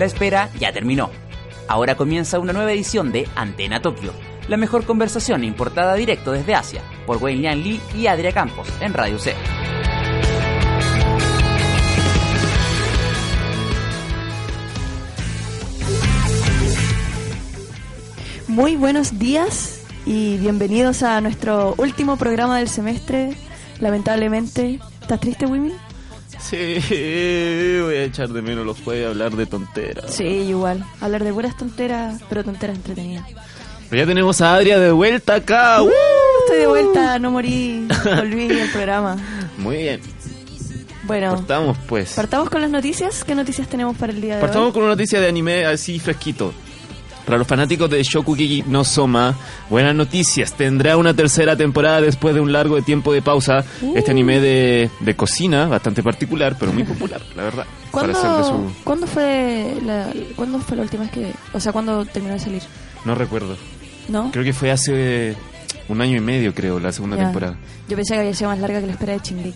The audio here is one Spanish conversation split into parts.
La espera ya terminó. Ahora comienza una nueva edición de Antena Tokio, la mejor conversación importada directo desde Asia, por Wayne Yan Lee y Adria Campos en Radio C. Muy buenos días y bienvenidos a nuestro último programa del semestre. Lamentablemente, ¿estás triste, Wimmy? Sí, voy a echar de menos los jueves a hablar de tonteras. Sí, igual. Hablar de puras tonteras, pero tonteras entretenidas. Pero ya tenemos a Adria de vuelta acá. ¡Uh! Estoy de vuelta, no morí, volví al programa. Muy bien. Bueno, Partamos pues. partamos con las noticias. ¿Qué noticias tenemos para el día de Partamos hoy? con una noticia de anime así fresquito. Para los fanáticos de Shokugeki no Soma, buenas noticias. Tendrá una tercera temporada después de un largo tiempo de pausa. Uh. Este anime de, de cocina, bastante particular, pero muy popular, la verdad. ¿Cuándo, su... ¿cuándo, fue la, ¿Cuándo fue la última vez que.? O sea, ¿cuándo terminó de salir? No recuerdo. ¿No? Creo que fue hace un año y medio, creo, la segunda Ya. temporada. Yo pensé que había sido más larga que la espera de Chingli.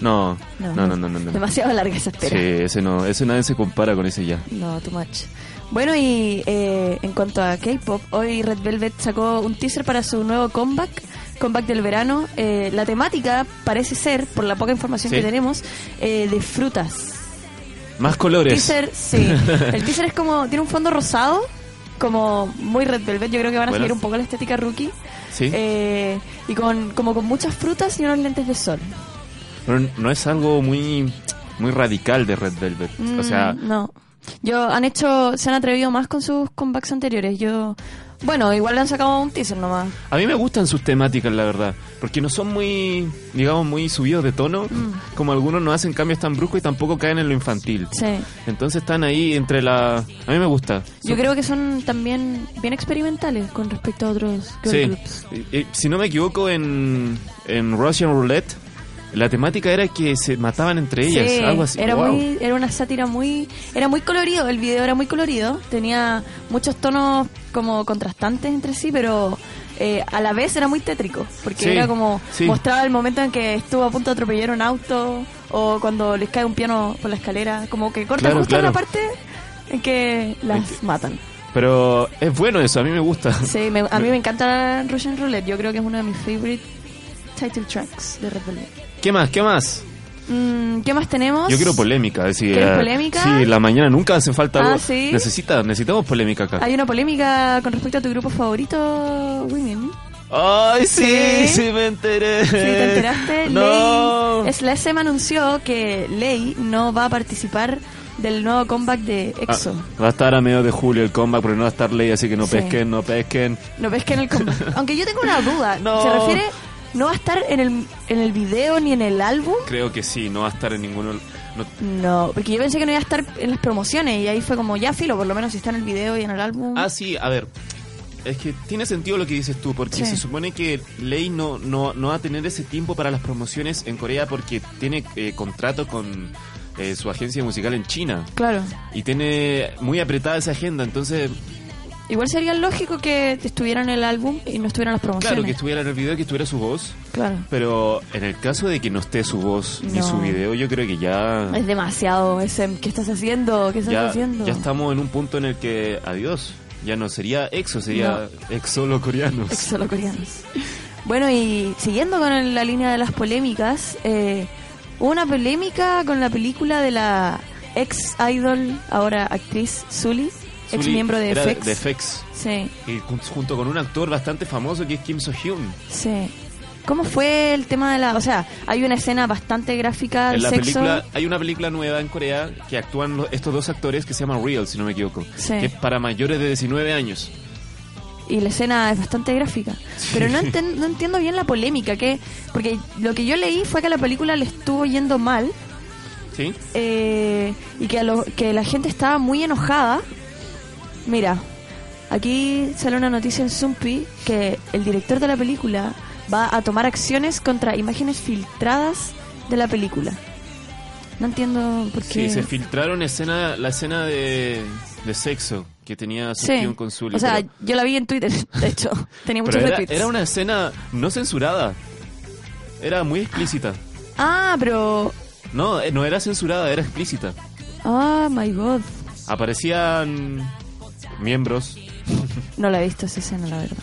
No, no, no, no, no. no. Demasiado larga esa espera. Sí, ese no, ese nadie se compara con ese ya. No, too much. Bueno, y eh, en cuanto a K-pop, hoy Red Velvet sacó un teaser para su nuevo comeback, comeback del verano. Eh, la temática parece ser, por la poca información Sí. que tenemos, eh, de frutas. Más colores. Teaser, sí. El teaser es como, tiene un fondo rosado, como muy Red Velvet. Yo creo que van a Bueno. seguir un poco la estética rookie. Sí. Eh, y con, como con muchas frutas y unos lentes de sol. Pero no es algo muy, muy radical de Red Velvet. o sea, Mm, no. Yo han hecho, se han atrevido más con sus comebacks anteriores. Yo, bueno, igual le han sacado un teaser nomás. a mí me gustan sus temáticas, la verdad. Porque no son muy, digamos, muy subidos de tono. Mm. Como algunos no hacen cambios tan bruscos y tampoco caen en lo infantil. Sí. Entonces están ahí entre la... A mí me gusta. Yo creo que son también bien experimentales con respecto a otros girl Sí. groups. Si no me equivoco, en, en Russian Roulette, la temática era que se mataban entre ellas. Sí, algo así. era Wow. muy, era una sátira muy, era muy colorido, el video era muy colorido, tenía muchos tonos como contrastantes entre sí, pero eh, a la vez era muy tétrico, porque Sí, era como sí. mostraba el momento en que estuvo a punto de atropellar un auto o cuando les cae un piano por la escalera, como que corta Claro, justo claro. la parte en que las matan. Pero es bueno eso, a mí me gusta. Sí, me- a mí me encanta Russian Roulette, yo creo que es uno de mis favorite title tracks de Red Velvet. ¿Qué más? ¿Qué más? Mm, ¿Qué más tenemos? Yo quiero polémica. Es decir, ¿Quieres eh, polémica? Sí, la mañana nunca hace falta Ah. ¿sí? Necesita, necesitamos polémica acá. Hay una polémica con respecto a tu grupo favorito, Women. Ay, sí, Sí. sí, me enteré. Sí, ¿te enteraste? No. Ley, es, la SM anunció que Ley no va a participar del nuevo comeback de Ah, EXO. va a estar a medio de julio el comeback, pero no va a estar ley, así que no Sí. pesquen, no pesquen. No ves que en el comeback. Aunque yo tengo una duda. No. ¿Se refiere? ¿No va a estar en el, en el video ni en el álbum? Creo que sí, no va a estar en ninguno. no- No, porque yo pensé que no iba a estar en las promociones y ahí fue como, ya filo, por lo menos si está en el video y en el álbum. Ah, sí, a ver. Es que tiene sentido lo que dices tú, porque Sí. se supone que Ley no, no, no va a tener ese tiempo para las promociones en Corea porque tiene eh, contrato con eh, su agencia musical en China. Claro. Y tiene muy apretada esa agenda, entonces Igual sería lógico que estuviera en el álbum y no estuviera en las promociones. Claro, que estuviera en el video, que estuviera su voz. Claro. Pero en el caso de que no esté su voz ni No. su video, yo creo que ya, Es demasiado, SM. ¿Qué estás haciendo? ¿Qué estás ya, haciendo? ya estamos en un punto en el que, adiós, ya no sería EXO, sería EXO coreanos. Solo coreanos. Bueno, y siguiendo con la línea de las polémicas, eh, hubo una polémica con la película de la ex idol, ahora actriz Sully, ex Sully miembro de FX. de FX, Sí, y jun- junto con un actor bastante famoso que es Kim So-hyun. sí. ¿Cómo fue el tema de la.? O sea, hay una escena bastante gráfica de En la sexo. película, hay una película nueva en Corea que actúan lo- estos dos actores que se llama Real, si no me equivoco. Sí. Que es para mayores de 19 años. y la escena es bastante gráfica. Pero no, enten- no entiendo bien la polémica, que porque lo que yo leí fue que a la película le estuvo yendo mal ¿Sí? eh, y que, a lo- que la gente estaba muy enojada. Mira, aquí sale una noticia en Zumpi que el director de la película va a tomar acciones contra imágenes filtradas de la película. No entiendo por qué. Sí, se filtraron escena, la escena de, de sexo que tenía Sí. Sukyun con. O sea, pero- yo la vi en Twitter, de hecho. Tenía muchos pero era, retweets. era una escena no censurada. Era muy explícita. Ah, pero. No, eh, no era censurada, era explícita. Ah, my god. aparecían miembros. No la he visto esa escena, la verdad.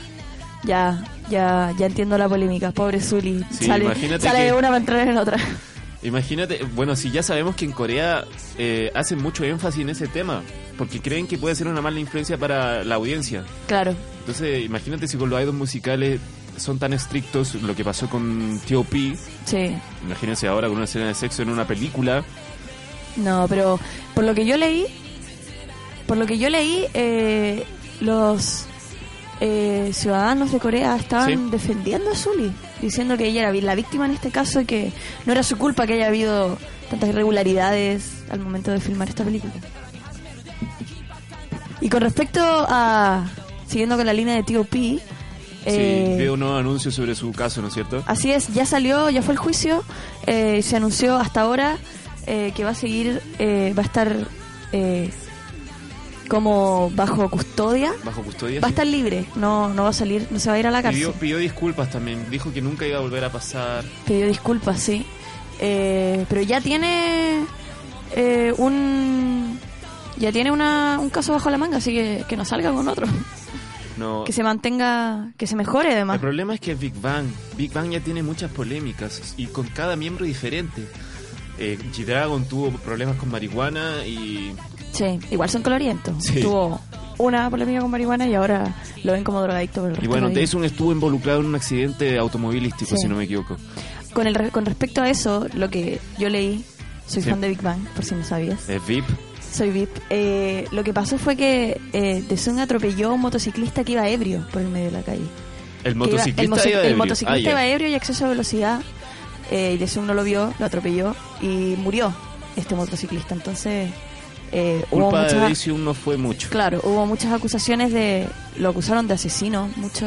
Ya, ya, ya entiendo la polémica. Pobre Zully. Sí, sale sale de una para entrar en otra. Imagínate, bueno, si ya sabemos que en Corea eh, hacen mucho énfasis en ese tema, porque creen que puede ser una mala influencia para la audiencia. Claro. Entonces, imagínate si con los idols musicales son tan estrictos, lo que pasó con T.O.P., Sí. imagínense ahora con una escena de sexo en una película. No, pero por lo que yo leí, por lo que yo leí, eh, los eh, ciudadanos de Corea estaban Sí. defendiendo a Zully, diciendo que ella era la víctima en este caso y que no era su culpa que haya habido tantas irregularidades al momento de filmar esta película. Y con respecto a, siguiendo con la línea de T.O.P., eh, sí, veo un nuevo anuncio sobre su caso, ¿no es cierto? Así es, ya salió, ya fue el juicio, eh, se anunció hasta ahora eh, que va a seguir, eh, va a estar eh, como bajo custodia, Bajo custodia. va a estar libre, no, no va a salir, no se va a ir a la cárcel. Pidió, pidió disculpas también, dijo que nunca iba a volver a pasar. Pidió disculpas, sí, Eh, pero ya tiene eh, un, ya tiene una, un caso bajo la manga, así que que no salga con otro, No, que se mantenga, que se mejore además. El problema es que Big Bang, Big Bang ya tiene muchas polémicas y con cada miembro diferente. Eh, G-Dragon tuvo problemas con marihuana y Sí, igual son colorientos. Sí. Tuvo una polémica con marihuana y ahora lo ven como drogadicto por el Y bueno. Jason estuvo involucrado en un accidente automovilístico, Sí. si no me equivoco. Con, el, con respecto a eso, lo que yo leí, soy Sí. fan de Big Bang, por si no sabías, Es VIP. soy VIP, eh, lo que pasó fue que eh, atropelló a un motociclista que iba ebrio por el medio de la calle. El Que iba- motociclista el, iba el ebrio. motociclista Ah, iba ebrio y exceso de velocidad, eh, y no lo vio, lo atropelló y murió este motociclista. Entonces, eh, hubo Culpa de muchas... Daisy no fue mucho. Claro, hubo muchas acusaciones de. Lo acusaron de asesino. Mucho.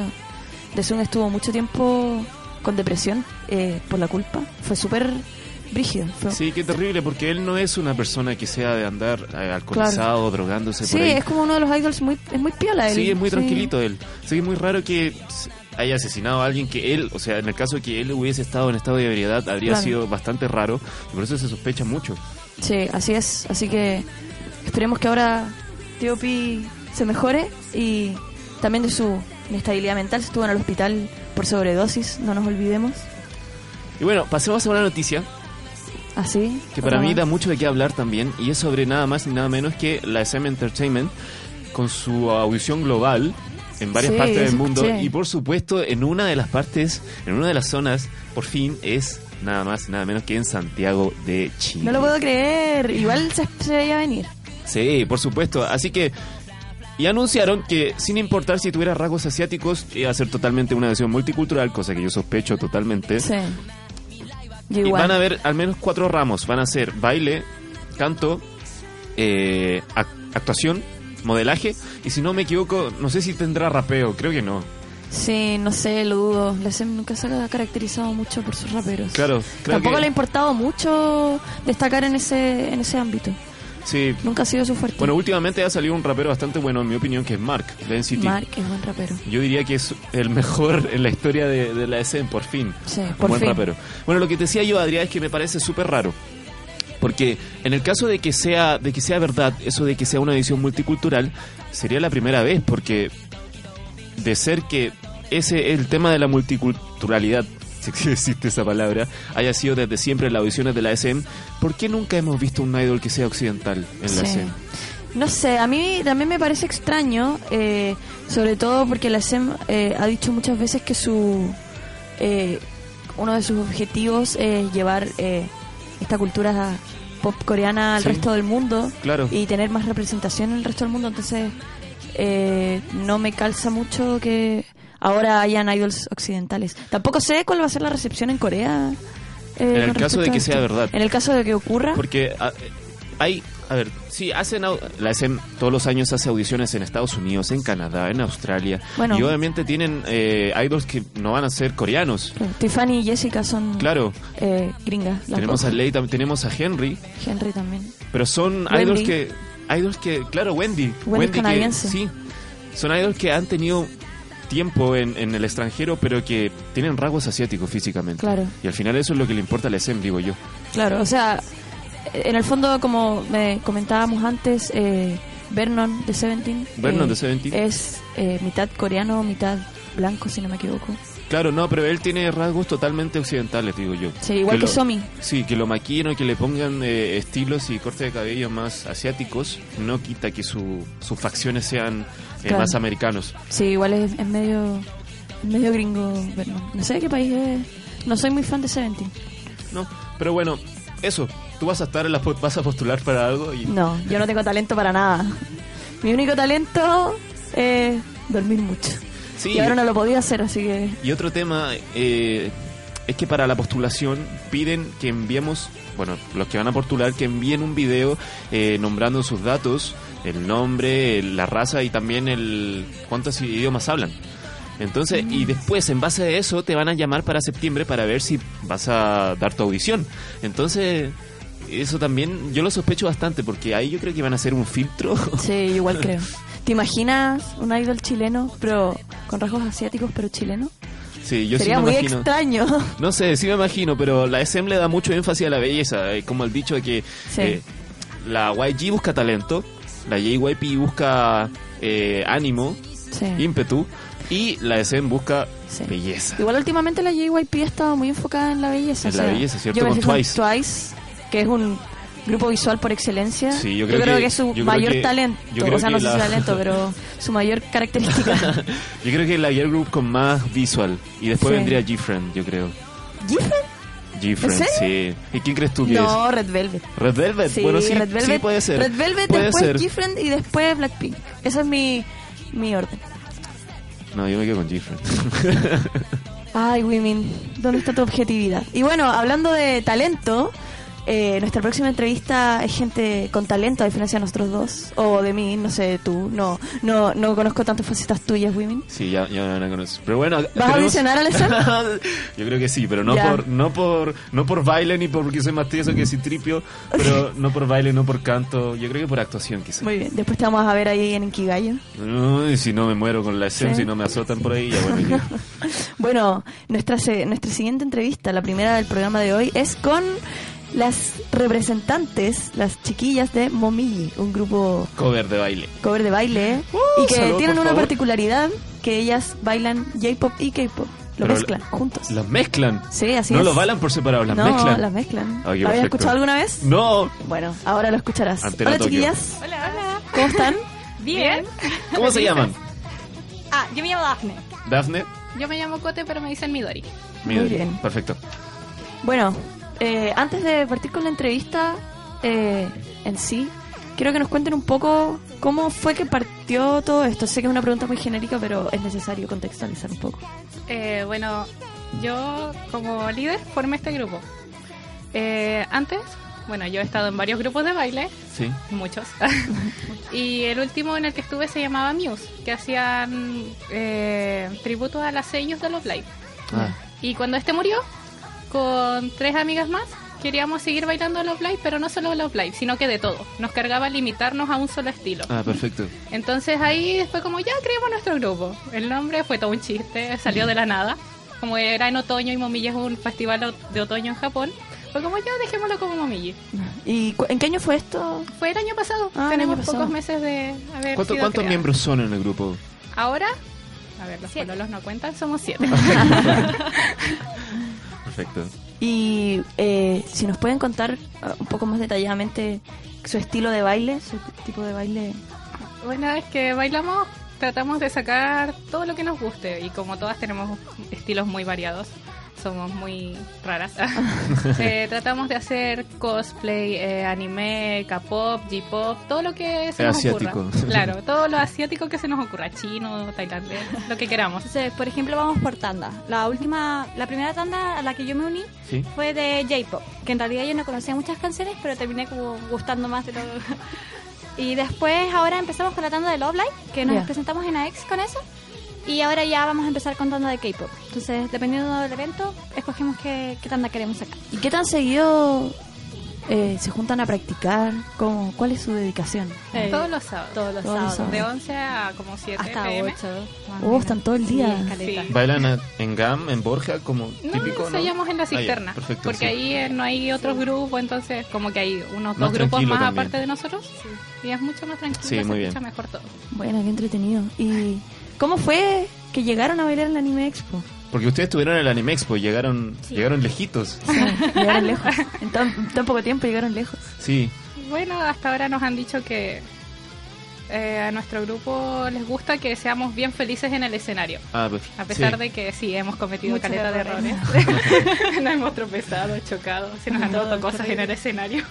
Daesung estuvo mucho tiempo con depresión eh, por la culpa. Fue súper brígido. Fue- Sí, qué terrible, porque él no es una persona que sea de andar eh, alcoholizado, drogándose Sí, por ahí. es como uno de los idols muy. Es muy piola él. Sí, es muy Sí. tranquilito él. Sí, es muy raro que haya asesinado a alguien que él, o sea, en el caso de que él hubiese estado en estado de ebriedad, habría Claro. sido bastante raro, y por eso se sospecha mucho. Sí, así es. Así que esperemos que ahora T.O.P. se mejore y también de su inestabilidad mental. Se estuvo en el hospital por sobredosis, no nos olvidemos. Y bueno, pasemos a una noticia Así. que para mí da mucho de qué hablar también, y es sobre nada más ni nada menos que la SM Entertainment, con su audición global en varias Sí, partes del mundo, escuché. y por supuesto en una de las partes, en una de las zonas, por fin es nada más nada menos que en Santiago de Chile. No lo puedo creer. Igual se, se veía venir. Sí, por supuesto. Así que. Y anunciaron que, sin importar si tuviera rasgos asiáticos, iba a ser totalmente una versión multicultural, cosa que yo sospecho totalmente. Sí. Y igual. van a haber al menos cuatro ramos. Van a ser baile, canto, eh, ac- actuación, modelaje. Y si no me equivoco, no sé si tendrá rapeo. Creo que no. Sí, no sé, lo dudo. La SEM nunca se ha caracterizado mucho por sus raperos. Claro, creo Tampoco que- le ha importado mucho destacar en ese en ese ámbito. Sí. Nunca ha sido su fuerte. Bueno, últimamente ha salido un rapero bastante bueno, en mi opinión, que es Mark, de NCT. Mark es buen rapero. Yo diría que es el mejor en la historia de, de la SM, por fin. Sí, por buen fin. rapero. Bueno, lo que te decía yo, Adrián, es que me parece súper raro. Porque en el caso de que sea de que sea verdad, eso de que sea una edición multicultural, sería la primera vez, porque de ser que ese el tema de la multiculturalidad, si existe esa palabra, haya sido desde siempre en las audiciones de la SM, ¿por qué nunca hemos visto un idol que sea occidental en la Sí. SM? No sé, a mí también me parece extraño, eh, sobre todo porque la SEM eh, ha dicho muchas veces que su eh, uno de sus objetivos es llevar eh, esta cultura pop coreana al Sí. resto del mundo Claro. y tener más representación en el resto del mundo. Entonces, eh, no me calza mucho que ahora hayan idols occidentales. Tampoco sé cuál va a ser la recepción en Corea. eh, En el caso de que sea verdad. En el caso de que ocurra. Porque a- hay, a ver, sí, hacen, la SM todos los años hace audiciones en Estados Unidos, en Canadá, en Australia. Bueno. Y obviamente tienen eh, idols que no van a ser coreanos. Tiffany y Jessica son Claro, eh, gringas. tenemos a Lei, tam- tenemos a Henry, Henry también. pero son Wendy. idols que, idols que, claro, Wendy, Wendy canadiense. sí, son idols que han tenido tiempo en, en el extranjero, pero que tienen rasgos asiáticos físicamente. Claro. Y al final eso es lo que le importa a la digo yo. Claro, o sea, en el fondo, como me comentábamos antes, eh, Vernon de Seventeen. Vernon eh, de Seventeen. Es eh, mitad coreano, mitad blanco, si no me equivoco. Claro, no, pero él tiene rasgos totalmente occidentales, digo yo. Sí, igual que, lo- Somi. Sí, que lo maquillen o que le pongan eh, estilos y cortes de cabello más asiáticos, no quita que su- sus facciones sean eh, Claro. más americanos. Sí, igual es, es medio medio gringo Vernon. No sé de qué país es. No soy muy fan de Seventeen. ¿no? Pero bueno, eso. Tú vas a estar en la, vas a postular para algo y No, yo no tengo talento para nada. Mi único talento es dormir mucho. Sí. Y ahora no lo podía hacer, así que... Y otro tema eh, es que para la postulación piden que enviemos, bueno, los que van a postular, que envíen un video eh, nombrando sus datos, el nombre, la raza y también el cuántos idiomas hablan. Entonces, y después, en base a eso, te van a llamar para septiembre para ver si vas a dar tu audición. Entonces, eso también yo lo sospecho bastante, porque ahí yo creo que van a hacer un filtro. Sí, igual creo. ¿Te imaginas un idol chileno, pero con rasgos asiáticos, pero chileno? sí, yo Sería sí me muy imagino. extraño. No sé, sí me imagino, pero la SM le da mucho énfasis a la belleza, eh, como el dicho de que Sí. eh, la YG busca talento, la JYP busca eh, ánimo, Sí. ímpetu, y la SM busca Sí. belleza. Igual últimamente la JYP ha estado muy enfocada en la belleza. En o la belleza, ¿cierto? yo Con Twice. Twice, que es un grupo visual por excelencia. Sí, yo creo que- es su mayor que- talento. yo creo O sea, no sé si talento, pero su mayor característica. Yo creo que la girl group con más visual, y después Sí. vendría G-Friend, yo creo. ¿Giffen? G-Friend, sí. ¿Y quién crees tú que No, Red Velvet. es? Red Velvet, Sí, bueno, sí, Red Velvet. sí puede ser. Red Velvet, puede después. Different y después Blackpink. Ese es mi, mi orden. No, yo me quedo con G-Friend. Ay, Women, ¿dónde está tu objetividad? Y bueno, hablando de talento, eh, nuestra próxima entrevista es gente con talento, a diferencia de nosotros dos. O de mí, no sé, tú. No no no conozco tantas facetas tuyas, Women. Sí, ya, ya a conocer. Pero bueno, ¿Vas a tenemos- audicionar, Alessandra? Yo creo que sí, pero no Ya. por no por no por baile ni porque soy más tieso que Citripio, pero no por baile, no por canto, yo creo que por actuación quizás. Muy bien, después te vamos a ver ahí en Inkigayo. Uy, si no me muero con la Sí. si no me azotan por ahí, ya bueno, ya. Bueno, nuestra, nuestra siguiente entrevista, la primera del programa de hoy, es con las representantes, las chiquillas de Momiji, un grupo cover de baile. cover de baile y que tienen una favor. particularidad que ellas bailan J-pop y K-pop, lo Pero mezclan juntos. Los mezclan. Sí, así no es. los bailan por separado, las no, mezclan. las mezclan. Ay, qué ¿Lo habías escuchado alguna vez? No. Bueno, ahora lo escucharás. Antena Hola Tokio. chiquillas, Hola, hola. ¿cómo están? Bien. ¿Cómo se llaman? Ah, yo me llamo Daphne. Dafne. Yo me llamo Cote, pero me dicen Midori. Midori. bien. Perfecto. Bueno, eh, antes de partir con la entrevista eh, en sí, quiero que nos cuenten un poco cómo fue que partió todo esto. Sé que es una pregunta muy genérica, pero es necesario contextualizar un poco. Eh, bueno, yo como líder formé este grupo. Eh, antes, bueno, yo he estado en varios grupos de baile, Sí. muchos. y el último en el que estuve se llamaba Muse, que hacían eh, tributo a las sellos de los Live. Ah, Y cuando este murió, con tres amigas más, queríamos seguir bailando Love Live, pero no solo Love Live, sino que de todo. Nos cargaba limitarnos a un solo estilo. ah, perfecto. Entonces ahí fue como, ya creemos nuestro grupo. El nombre fue todo un chiste, salió de la nada. Como era en otoño y Momiji es un festival de otoño en Japón, fue como, ya dejémoslo como Momiji. ¿Y en qué año fue esto? Fue el año pasado, Ah, tenemos año pasado. pocos meses de haber ¿Cuánto- sido ¿Cuántos creada. miembros son en el grupo? Ahora, a ver, los pololos no cuentan, somos siete. Perfecto. Y eh, si nos pueden contar ah, un poco más detalladamente su estilo de baile, su tipo de baile. Bueno, es que bailamos, tratamos de sacar todo lo que nos guste y como todas tenemos estilos muy variados, somos muy raras. Eh, tratamos de hacer cosplay, eh, anime, K-pop, J-pop, todo lo que se nos asiático. ocurra. Claro, todo lo asiático que se nos ocurra, chino, tailandés, lo que queramos. Entonces, por ejemplo, vamos por tanda. La última, la primera tanda a la que yo me uní Sí. fue de J-pop, que en realidad yo no conocía muchas canciones, pero terminé como gustando más de lo... y después ahora empezamos con la tanda de Love Live, que nos Ya. presentamos en AX con eso. Y ahora ya vamos a empezar con tanda de K-pop. Entonces, dependiendo del evento, escogemos qué, qué tanda queremos sacar. ¿Y qué tan seguido eh, se juntan a practicar? ¿Cómo, ¿Cuál es su dedicación? Eh, Todos los sábados. Todos los Todos sábados. De 11 a como 7 Hasta pm. 8. Oh, están todo el día. Sí. ¿Bailan a- en GAM, en Borja, como No, típico? nos hallamos en la Ah, cisterna. perfecto, porque sí. ahí eh, no hay otros grupos, entonces como que hay unos Más dos grupos más también. aparte de nosotros. Y es mucho más tranquilo, Sí, se muy escucha bien. mejor todo. Bueno, qué entretenido. ¿Y cómo fue que llegaron a bailar en la Anime Expo? Porque ustedes estuvieron en el Anime Expo, llegaron, Sí. llegaron lejitos. Sí, llegaron lejos. En tan, en tan poco tiempo llegaron lejos. Sí, Bueno, hasta ahora nos han dicho que eh, a nuestro grupo les gusta que seamos bien felices en el escenario. ah, pues, A pesar sí. de que sí, hemos cometido Muchos caleta de errores. errores. nos hemos tropezado, chocado, se nos han roto cosas en el escenario.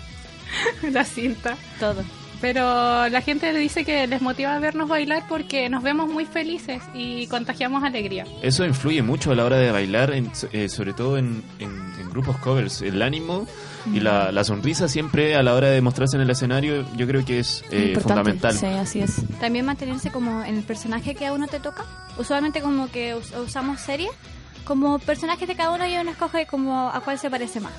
La cinta. Todo. Pero la gente dice que les motiva a vernos bailar porque nos vemos muy felices y contagiamos alegría. Eso influye mucho a la hora de bailar, en- eh, sobre todo en, en- en grupos covers. El ánimo y la, la sonrisa siempre a la hora de mostrarse en el escenario, yo creo que es eh, fundamental. Sí, así es. También mantenerse como en el personaje que a uno te toca. Usualmente como que us- usamos series como personajes de cada uno y uno escoge como a cuál se parece más.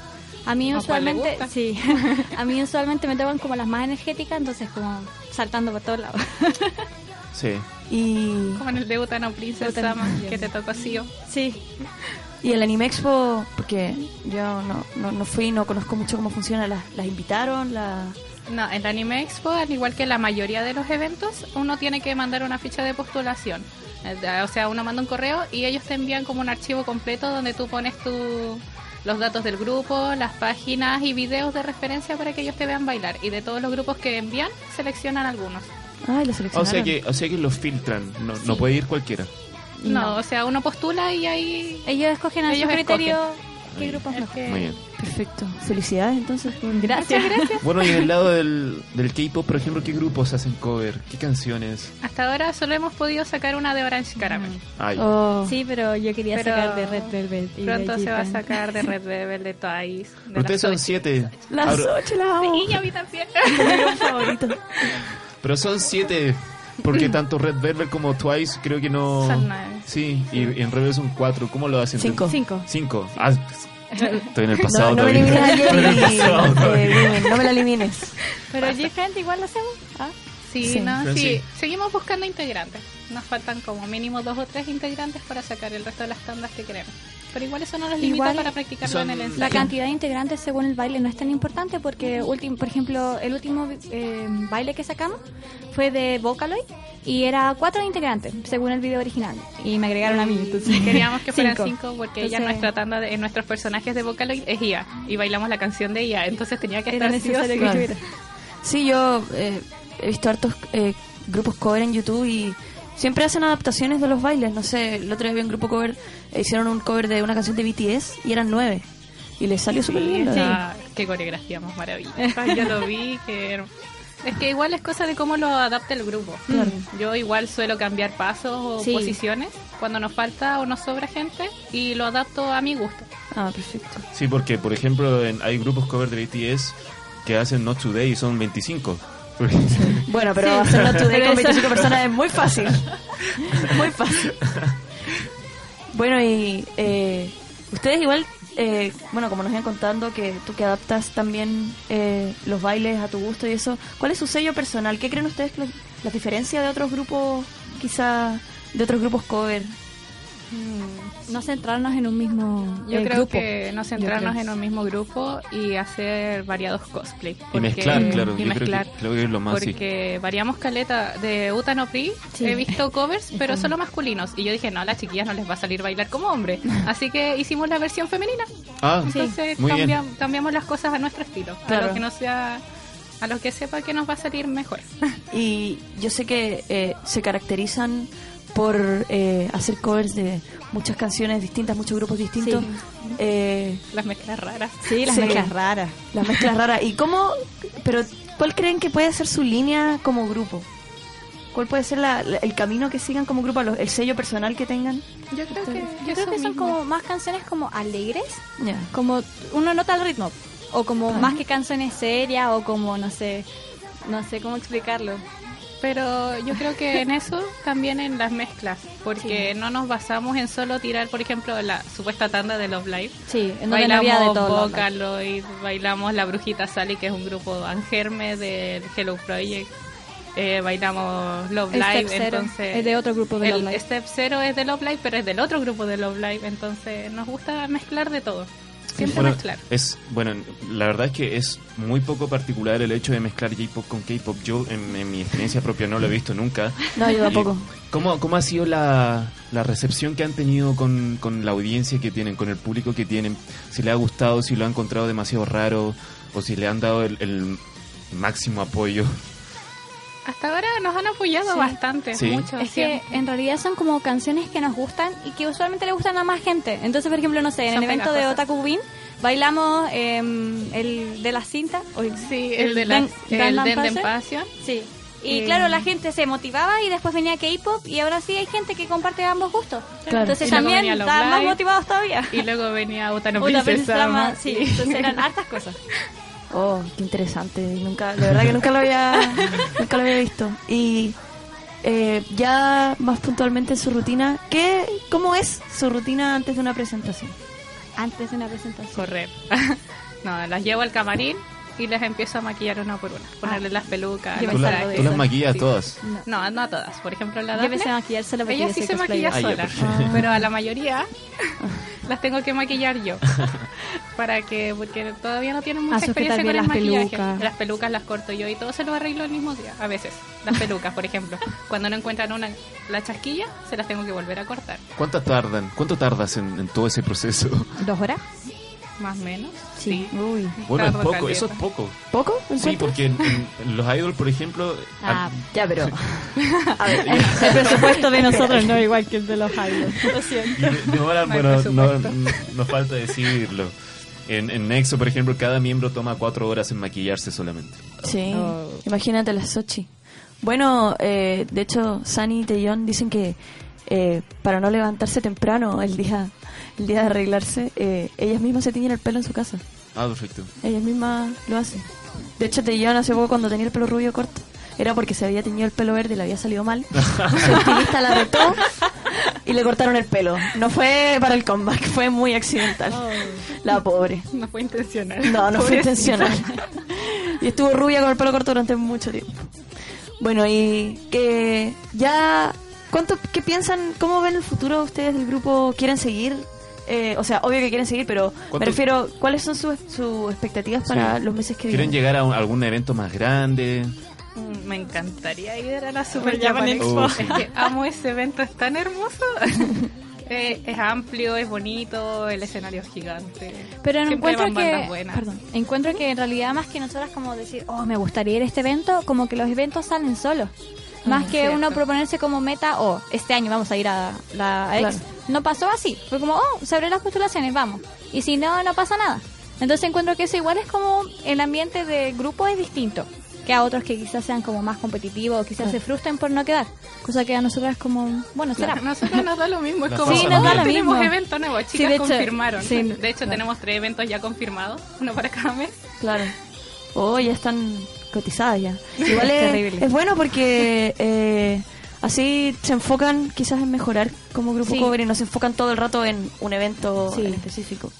A mí ¿A cuál le usualmente, sí, a mí usualmente me tocan como las más energéticas, entonces como saltando por todos lados. Sí. Y, Como en el de Utano Princess Sama, que te tocó así. Sí, y el Anime Expo, porque yo no, no, no fui, no conozco mucho cómo funciona, las, las invitaron, la... No, en la Anime Expo, al igual que la mayoría de los eventos, uno tiene que mandar una ficha de postulación. Eh, O sea, uno manda un correo y ellos te envían como un archivo completo donde tú pones tu, los datos del grupo, las páginas y videos de referencia para que ellos te vean bailar. Y de todos los grupos que envían, seleccionan algunos. Ay, lo O seleccionaron. sea que, o sea que los filtran, no, no puede ir cualquiera. No, o sea, uno postula y ahí... ellos escogen a Ellos su criterio qué Muy grupo es el mejor. que- Muy bien. Perfecto. Felicidades entonces. por- Gracias. Bueno, y del lado del, del K-pop, por ejemplo, ¿qué grupos hacen cover? ¿Qué canciones? Hasta ahora solo hemos podido sacar una de Orange Caramel. Ay, Oh, Sí, pero yo quería Pero sacar de Red Velvet. y de Pronto se va a sacar de Red Velvet, de Twice. de pero ustedes son ocho. siete. Las ocho las amo. Sí, a mí también. Mi favorito. pero son siete. Porque tanto Red Velvet como Twice creo que no... Son nueve. Sí, y, y en Rebel son cuatro. ¿Cómo lo hacen? Cinco. Cinco. Cinco. Ah, estoy en el pasado No, me elimines a Jerry, eh, Women, no me la elimines. Pero G-Fan igual lo hacemos. ¿ah? Sí, Sí. no, Pero sí. sí. Seguimos buscando integrantes. Nos faltan como mínimo dos o tres integrantes para sacar el resto de las tandas que queremos. Pero igual eso no nos limita Igual para practicarlo son- en el ensayo. La cantidad de integrantes según el baile no es tan importante porque, ultim- por ejemplo, el último eh, baile que sacamos fue de Vocaloid y era cuatro integrantes según el video original y me agregaron a mí. Entonces Queríamos que fueran Cinco. cinco porque ella Entonces- nuestra tanda de en nuestros personajes de Vocaloid es IA y bailamos la canción de IA, entonces tenía que Era estar sí que Claro. Sí, yo eh, he visto hartos eh, grupos cover en YouTube y siempre hacen adaptaciones de los bailes. No sé, el otro día vi un grupo cover, eh, hicieron un cover de una canción de BTS y eran nueve. Y les salió súper bien. Sí, verdad. qué coreografía más maravillosa. Yo lo vi, que es que igual es cosa de cómo lo adapta el grupo. Claro. Yo igual suelo cambiar pasos o Sí. posiciones cuando nos falta o nos sobra gente y lo adapto a mi gusto. Ah, perfecto. Sí, porque, por ejemplo, en- hay grupos cover de BTS que hacen Not Today y son 25. Bueno, pero hacerlo today con eso- 25 personas es muy fácil. Muy fácil. Bueno, y eh, ustedes igual, eh, bueno, como nos iban contando que tú que adaptas también eh, los bailes a tu gusto y eso, ¿cuál es su sello personal? ¿Qué creen ustedes que las diferencias de otros grupos, quizá de otros grupos cover? No centrarnos en un mismo Yo eh, creo grupo. que no centrarnos creo. en un mismo grupo y hacer variados cosplay. y porque- mezclar, claro. Y yo mezclar. Creo, que, creo que es lo más, sí. Porque variamos caleta de Utano Pri, Sí. he visto covers, pero solo masculinos. Y yo dije, no, a las chiquillas no les va a salir bailar como hombre. Así que hicimos la versión femenina. Ah, Entonces muy bien. cambiam- cambiamos las cosas a nuestro estilo. A Claro. lo que no sea, a lo que sepa que nos va a salir mejor. Y yo sé que eh, se caracterizan por eh, hacer covers de muchas canciones distintas, muchos grupos distintos. Sí. Eh, Las mezclas raras. Sí, las Sí. mezclas raras. Las mezclas raras. ¿Y cómo? Pero, ¿cuál creen que puede ser su línea como grupo? ¿Cuál puede ser la- la- el camino que sigan como grupo, el sello personal que tengan? Yo creo que, Yo creo que son como más canciones como alegres, como uno nota el ritmo, o como más que canciones serias, o como no sé, no sé cómo explicarlo. Pero yo creo que en eso también en las mezclas, porque no nos basamos en solo tirar, por ejemplo, la supuesta tanda de Love Live. Sí, en donde no bailamos había de todo. Vocaloid, bailamos La Brujita Sally, que es un grupo Angerme del Hello Project. eh, bailamos Love Live, entonces es de otro grupo de el Love Live. Step Zero es de Love Live, pero es del otro grupo de Love Live, entonces nos gusta mezclar de todo. Siempre Bueno, mezclar. es, bueno, la verdad es que es muy poco particular el hecho de mezclar J-pop con K-pop. Yo, en, en mi experiencia propia, no lo he visto nunca. No, yo tampoco. ¿Cómo, ¿Cómo ha sido la, la recepción que han tenido con, con la audiencia que tienen, con el público que tienen? Si le ha gustado, si lo ha encontrado demasiado raro o si le han dado el, el máximo apoyo. Hasta ahora nos han apoyado Sí. bastante, Sí. mucho. Es que en realidad son como canciones que nos gustan y que usualmente le gustan a más gente. Entonces, por ejemplo, no sé, en Son el evento de. Otaku Bin bailamos em, el de la cinta. o Sí, el, de la, el Denden Passion. Sí. Y Eh, claro, la gente se motivaba y después venía K-pop y ahora sí hay gente que comparte ambos gustos. Claro. Entonces también estaban más motivados todavía. Y luego venía Utano Princess Sama. sí, entonces eran hartas cosas. Oh, qué interesante. Nunca, de verdad que nunca lo había, nunca lo había visto. Y eh, ya más puntualmente en su rutina, ¿qué, ¿cómo es su rutina antes de una presentación? Antes de una presentación. Correr. no, las llevo al camarín y les empiezo a maquillar una por una. Ponerle las pelucas, Yo Tú, la- las maquillas Sí. todas. No, no a todas. Por ejemplo, la Yo Daphne, empecé a maquillar solo porque ella yo sí se maquilla. Ah, sola. perfecto. pero a la mayoría las tengo que maquillar yo. para que, porque todavía no tienen mucha experiencia con el las maquillaje. pelucas. Las pelucas las corto yo y todo se lo arreglo el mismo día. A veces. Las pelucas, por ejemplo. Cuando no encuentran una, la chasquilla, se las tengo que volver a cortar. ¿Cuánto tardan? ¿Cuánto tardas en, en todo ese proceso? ¿Dos horas? Más o menos. Sí. Uy. Bueno, es poco, eso es poco. ¿Poco? Sí, ¿Encuentras? porque en, en- en los idols, por ejemplo, Ah, Ya, pero... A ver, el presupuesto de nosotros no es igual que el de los idols. Lo siento. de- No bueno, no, nos falta decirlo. En, en Nexo, por ejemplo, cada miembro toma cuatro horas en maquillarse solamente. Sí, Oh. imagínate las Sochi. Bueno, eh, de hecho, Sani y Taeyong dicen que eh, para no levantarse temprano el día el día de arreglarse, eh, ellas mismas se tiñen el pelo en su casa. Ah, perfecto. Ellas mismas lo hacen. De hecho, Taeyong hace poco cuando tenía el pelo rubio corto, era porque se había teñido el pelo verde y le había salido mal. Su estilista la retó y le cortaron el pelo. No fue para el comeback, fue muy accidental. La pobre. No fue intencional. No, no fue intencional. y estuvo rubia con el pelo corto durante mucho tiempo. Bueno, y que ya... ¿Cuánto, ¿Qué piensan? ¿Cómo ven el futuro ustedes del grupo? ¿Quieren seguir? Eh, o sea, obvio que quieren seguir, pero me ¿Cuánto- refiero, ¿cuáles son sus, sus expectativas para Sí. los meses que ¿Quieren vienen? llegar a un- algún evento más grande? Mm, Me encantaría ir a la Super Japan Expo. Oh, sí. Es que amo ese evento, es tan hermoso. Eh, es amplio, es bonito, el escenario es gigante. Pero no Siempre encuentro van bandas que, buenas. perdón, encuentro que en realidad más que nosotras como decir, oh, me gustaría ir a este evento, como que los eventos salen solos. Más que cierto. uno proponerse como meta, oh, este año vamos a ir a la a X. Claro. No pasó así. Fue como, oh, se abrieron las postulaciones, vamos. Y si no, no pasa nada. Entonces encuentro que eso igual es como el ambiente de grupo es distinto que a otros que quizás sean como más competitivos o quizás se frustren por no quedar. Cosa que a nosotros es como, bueno, será. A nosotros nos da lo mismo, es como, Sí, nos da lo tenemos mismo. evento nuevo, chicas Sí, de hecho, confirmaron. sí, de hecho, claro. tenemos tres eventos ya confirmados, uno para cada mes. Claro. Oh, ya están cotizadas ya. Igual es, es bueno porque eh, así se enfocan quizás en mejorar como grupo Sí. cover y no se enfocan todo el rato en un evento Sí. en específico.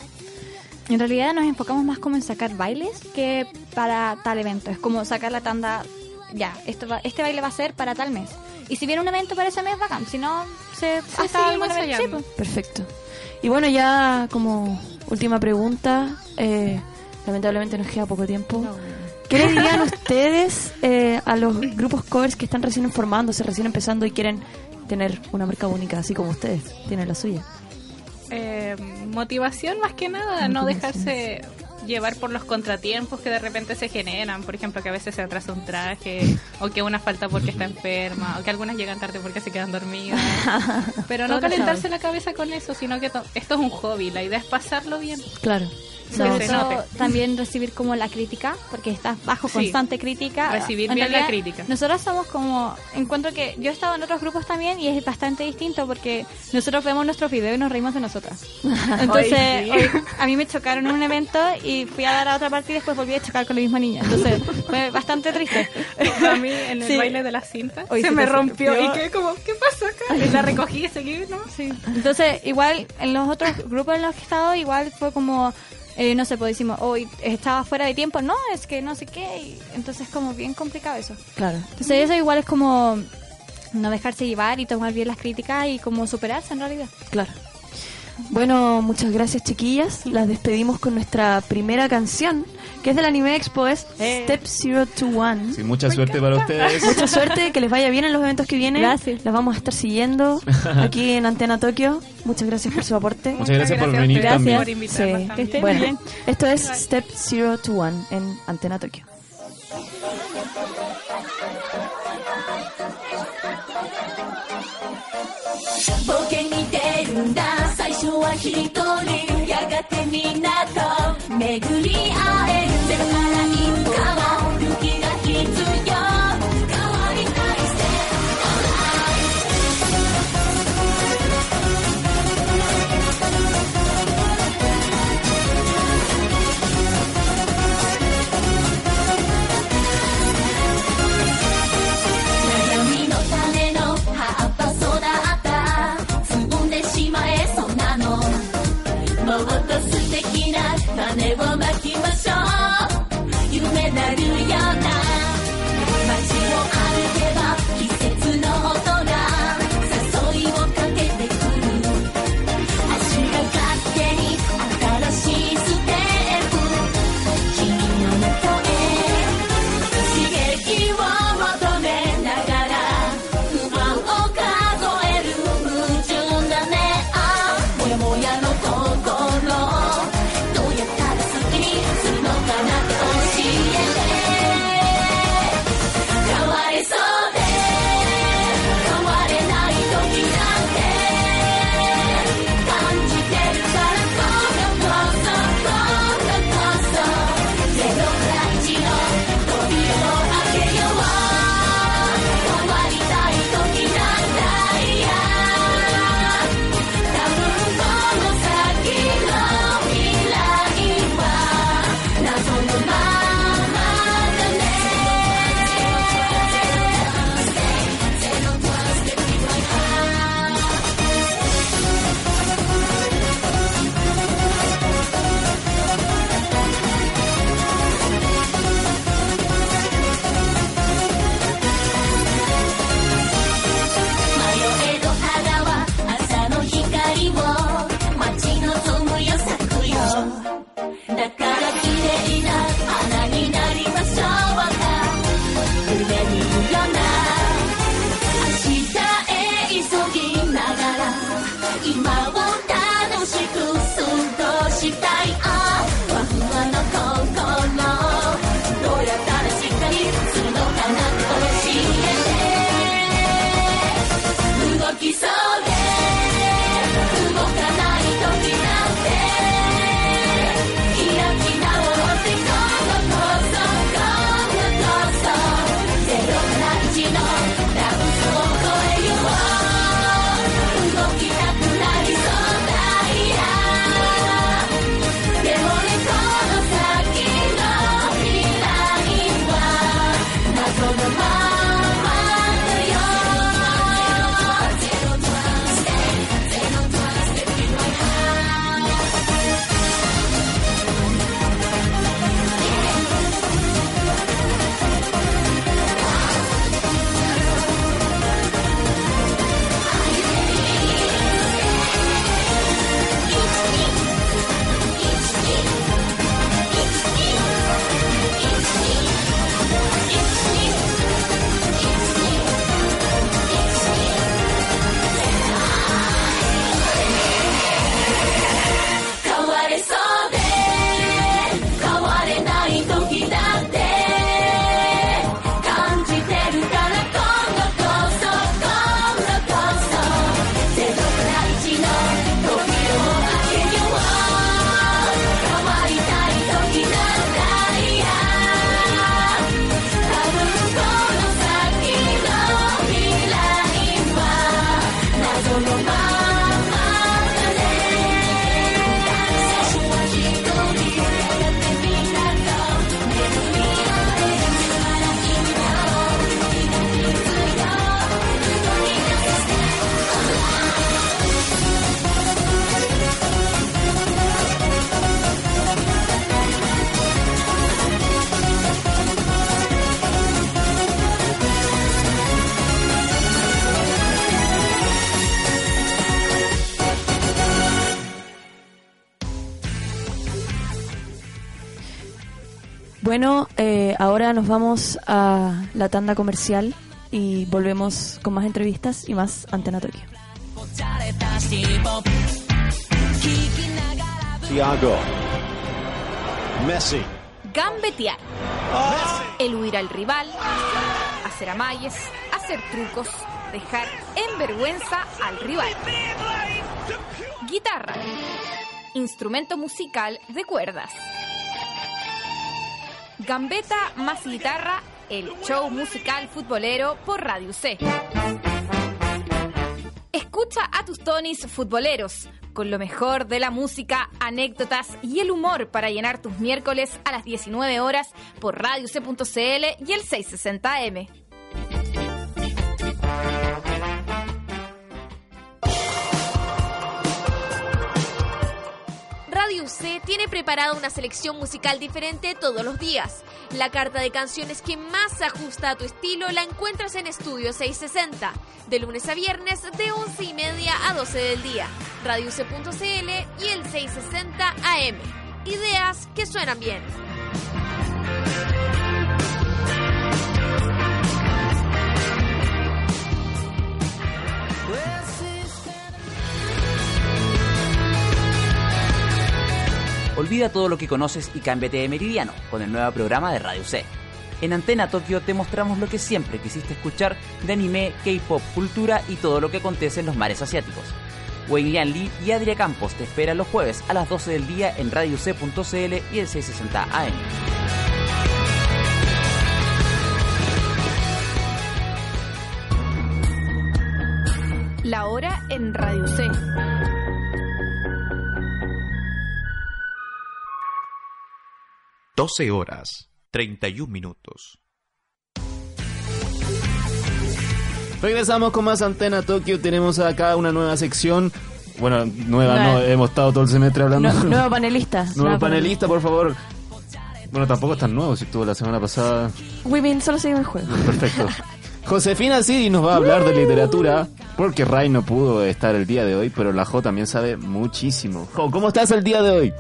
En realidad nos enfocamos más como en sacar bailes que para tal evento. Es como sacar la tanda, ya, esto va- este baile va a ser para tal mes. Y si viene un evento para ese mes, bacán. Si no, se Sí, hasta algún evento, pues. Perfecto. Y bueno, ya como última pregunta, eh, lamentablemente nos queda poco tiempo. ¿Qué le dirían ustedes eh, a los grupos covers que están recién formándose, recién empezando y quieren tener una marca única, así como ustedes tienen la suya? Eh, motivación más que nada, no dejarse llevar por los contratiempos que de repente se generan, por ejemplo que a veces se atrasa un traje o que una falta porque está enferma o que algunas llegan tarde porque se quedan dormidas, pero no calentarse la cabeza con eso, sino que to- esto es un hobby, la idea es pasarlo bien. Claro. También recibir como la crítica, porque estás bajo Sí. constante crítica. Recibir En bien la crítica. Nosotros somos como, encuentro que yo he estado en otros grupos también y es bastante distinto porque nosotros vemos nuestros videos y nos reímos de nosotras. Entonces, Ay, sí. hoy- a mí me chocaron en un evento y fui a dar a otra parte y después volví a chocar con la misma niña. Entonces fue bastante triste. A mí en el Sí. baile de la cinta Hoy se se me rompió rompió. y quedé como, ¿qué pasó acá? Y la recogí y seguí, ¿no? Sí. Entonces, igual en los otros grupos en los que he estado, igual fue como, eh, no sé, pues decimos, hoy estaba fuera de tiempo, no, es que no sé qué, y entonces como bien complicado eso. Claro. Entonces eso igual es como no dejarse llevar y tomar bien las críticas y como superarse en realidad. Claro. Bueno, muchas gracias chiquillas. Las despedimos con nuestra primera canción, que es del anime expo, es eh. Step 021. Sí, mucha suerte para ustedes. Mucha suerte, que les vaya bien en los eventos que vienen. Gracias. Las vamos a estar siguiendo aquí en Antena Tokio. Muchas gracias por su aporte. Muchas, gracias, gracias, por venir gracias. también. Por invitarnos sí. también. Bueno, bien. esto es Step 021 en Antena Tokio. Porque ni te んだ。最初は一人。やがてみんなと巡り合える。ゼロから nos vamos a la tanda comercial y volvemos con más entrevistas y más Antena Tokio. Thiago. Messi. Gambetear. Eludir al rival. Hacer amalles. Hacer trucos. Dejar en vergüenza al rival. Guitarra. Instrumento musical de cuerdas. Gambeta más guitarra. El show musical futbolero por Radio C. Escucha a tus tonis futboleros, con lo mejor de la música, anécdotas y el humor para llenar tus miércoles a las 19 horas por Radio C.cl y el 660M. Radio C tiene preparada una selección musical diferente todos los días. La carta de canciones que más se ajusta a tu estilo la encuentras en Estudio 660, de lunes a viernes de 11 y media a 12 del día. Radio C.cl y el 660 AM. Ideas que suenan bien. Olvida todo lo que conoces y cámbiate de meridiano con el nuevo programa de Radio C. En Antena Tokio te mostramos lo que siempre quisiste escuchar de anime, K-pop, cultura y todo lo que acontece en los mares asiáticos. Wayne Yan Lee y Adria Campos te esperan los jueves a las 12 del día en radioc.cl y el 660 AM. La hora en Radio C. Doce horas, 31 minutos. Regresamos con más Antena Tokio. Tenemos acá una nueva sección. Bueno, nueva no, hemos estado todo el semestre hablando. No- nuevo panelista. Nuevo Nueva panelista, por favor. Bueno, tampoco es tan nuevo si estuvo la semana pasada. Women solo sigue el juego. Perfecto. Josefina Sidi nos va a hablar de literatura, porque Ray no pudo estar el día de hoy, pero la Jo también sabe muchísimo. Jo, ¿cómo estás el día de hoy?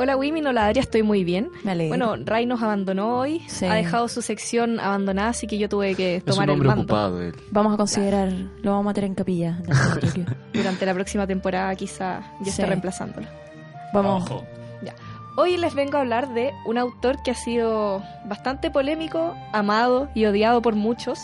Hola Wimin, hola Adria, estoy muy bien. Me. Bueno, Ray nos abandonó hoy, Sí. ha dejado su sección abandonada, así que yo tuve que Es tomar un el mando. ocupado él. Vamos a considerar, lo vamos a meter en capilla. Tokio. Durante la próxima temporada quizá yo Sí. esté reemplazándolo. Vamos. Ojo. Ya. Hoy les vengo a hablar de un autor que ha sido bastante polémico, amado y odiado por muchos,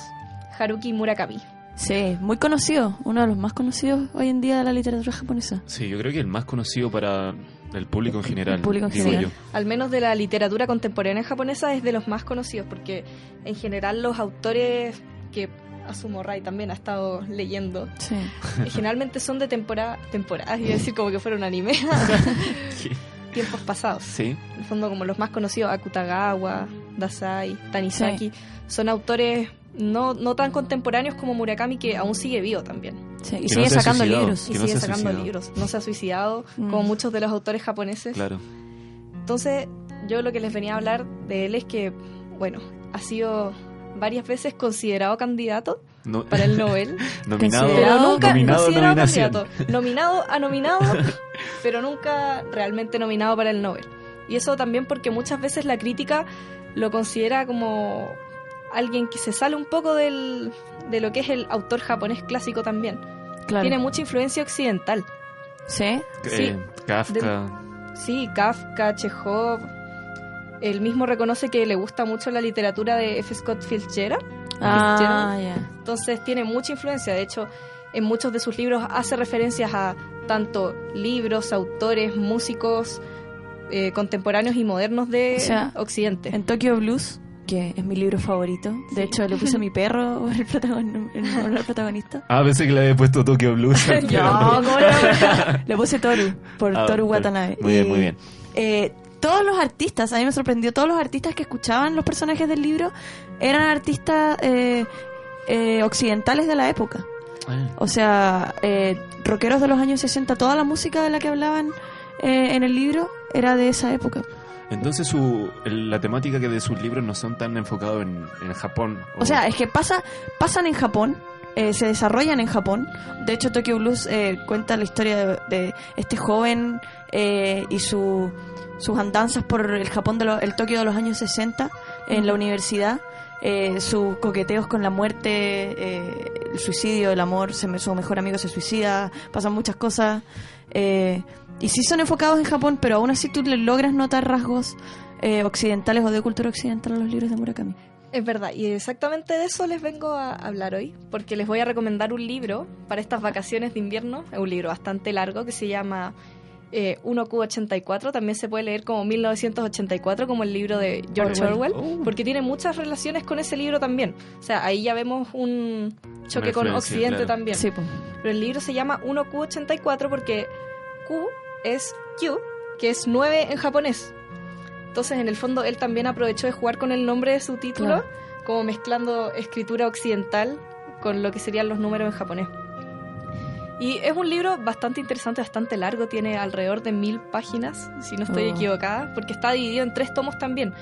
Haruki Murakami. Sí, muy conocido. Uno de los más conocidos hoy en día de la literatura japonesa. Sí, yo creo que el más conocido para el público en general. El público en general. yo. Al menos de la literatura contemporánea japonesa es de los más conocidos, porque en general los autores que asumo Ray también ha estado leyendo Sí. Eh, Generalmente son de temporada, temporadas, iba a decir como que fuera un anime. Tiempos pasados. Sí. En el fondo, como los más conocidos, Akutagawa, Dasai, Tanizaki, son autores no, no tan contemporáneos como Murakami, que aún sigue vivo también. Sí, Y sigue no sacando libros. Y no sigue ha sacando suicidado. libros. No se ha suicidado, Mm. como muchos de los autores japoneses. Claro. Entonces, yo lo que les venía a hablar de él es que, bueno, ha sido varias veces considerado candidato No- para el Nobel. nominado, pero nunca nominado, considerado nominación. candidato. Nominado a nominado, pero nunca realmente nominado para el Nobel. Y eso también porque muchas veces la crítica lo considera como alguien que se sale un poco del, de lo que es el autor japonés clásico también. Claro. Tiene mucha influencia occidental. Sí. Eh, Sí. Kafka. Sí, Kafka, Chekhov. Él mismo reconoce que le gusta mucho la literatura de F. Scott Fitzgerald. Ah, ya. Entonces tiene mucha influencia. De hecho, en muchos de sus libros hace referencias a tanto libros, autores, músicos eh, contemporáneos y modernos de O sea, Occidente. En Tokyo Blues, que es mi libro favorito. De hecho, le puse a mi perro el protagon- al protagonista. Ah, pensé que le había puesto Tokyo Blues. No, ¿cómo le Le puse Toru, por Ah, Toru Watanabe. Muy bien, muy bien. eh, todos los artistas, a mí me sorprendió, todos los artistas que escuchaban los personajes del libro eran artistas eh, eh, occidentales de la época. Ah, O sea, eh, rockeros de los años 60, toda la música de la que hablaban eh, en el libro era de esa época. Entonces su, la temática que de sus libros no son tan enfocados en, en Japón. O sea, es que pasa, pasan en Japón, eh, se desarrollan en Japón. De hecho, Tokyo Blues eh, cuenta la historia de, este joven eh, y su, sus andanzas por el Japón, de lo- el Tokio de los años 60 en la universidad. eh, sus coqueteos con la muerte, eh, el suicidio, el amor, se su mejor amigo se suicida, pasan muchas cosas. Eh, y sí son enfocados en Japón, pero aún así tú le logras notar rasgos eh, occidentales o de cultura occidental a los libros de Murakami. Es verdad, y exactamente de eso les vengo a hablar hoy, porque les voy a recomendar un libro para estas vacaciones de invierno, es un libro bastante largo que se llama eh, 1Q84, también se puede leer como 1984, como el libro de George Orwell. Orwell, porque tiene muchas relaciones con ese libro también. O sea, ahí ya vemos un choque con Occidente claro. también. Sí, po. Pero el libro se llama 1Q84 porque Q es Q, que es 9 en japonés. Entonces, en el fondo, él también aprovechó de jugar con el nombre de su título, Claro. como mezclando escritura occidental con lo que serían los números en japonés. Y es un libro bastante interesante, bastante largo, tiene alrededor de mil páginas, si no estoy Oh. equivocada, porque está dividido en tres tomos también.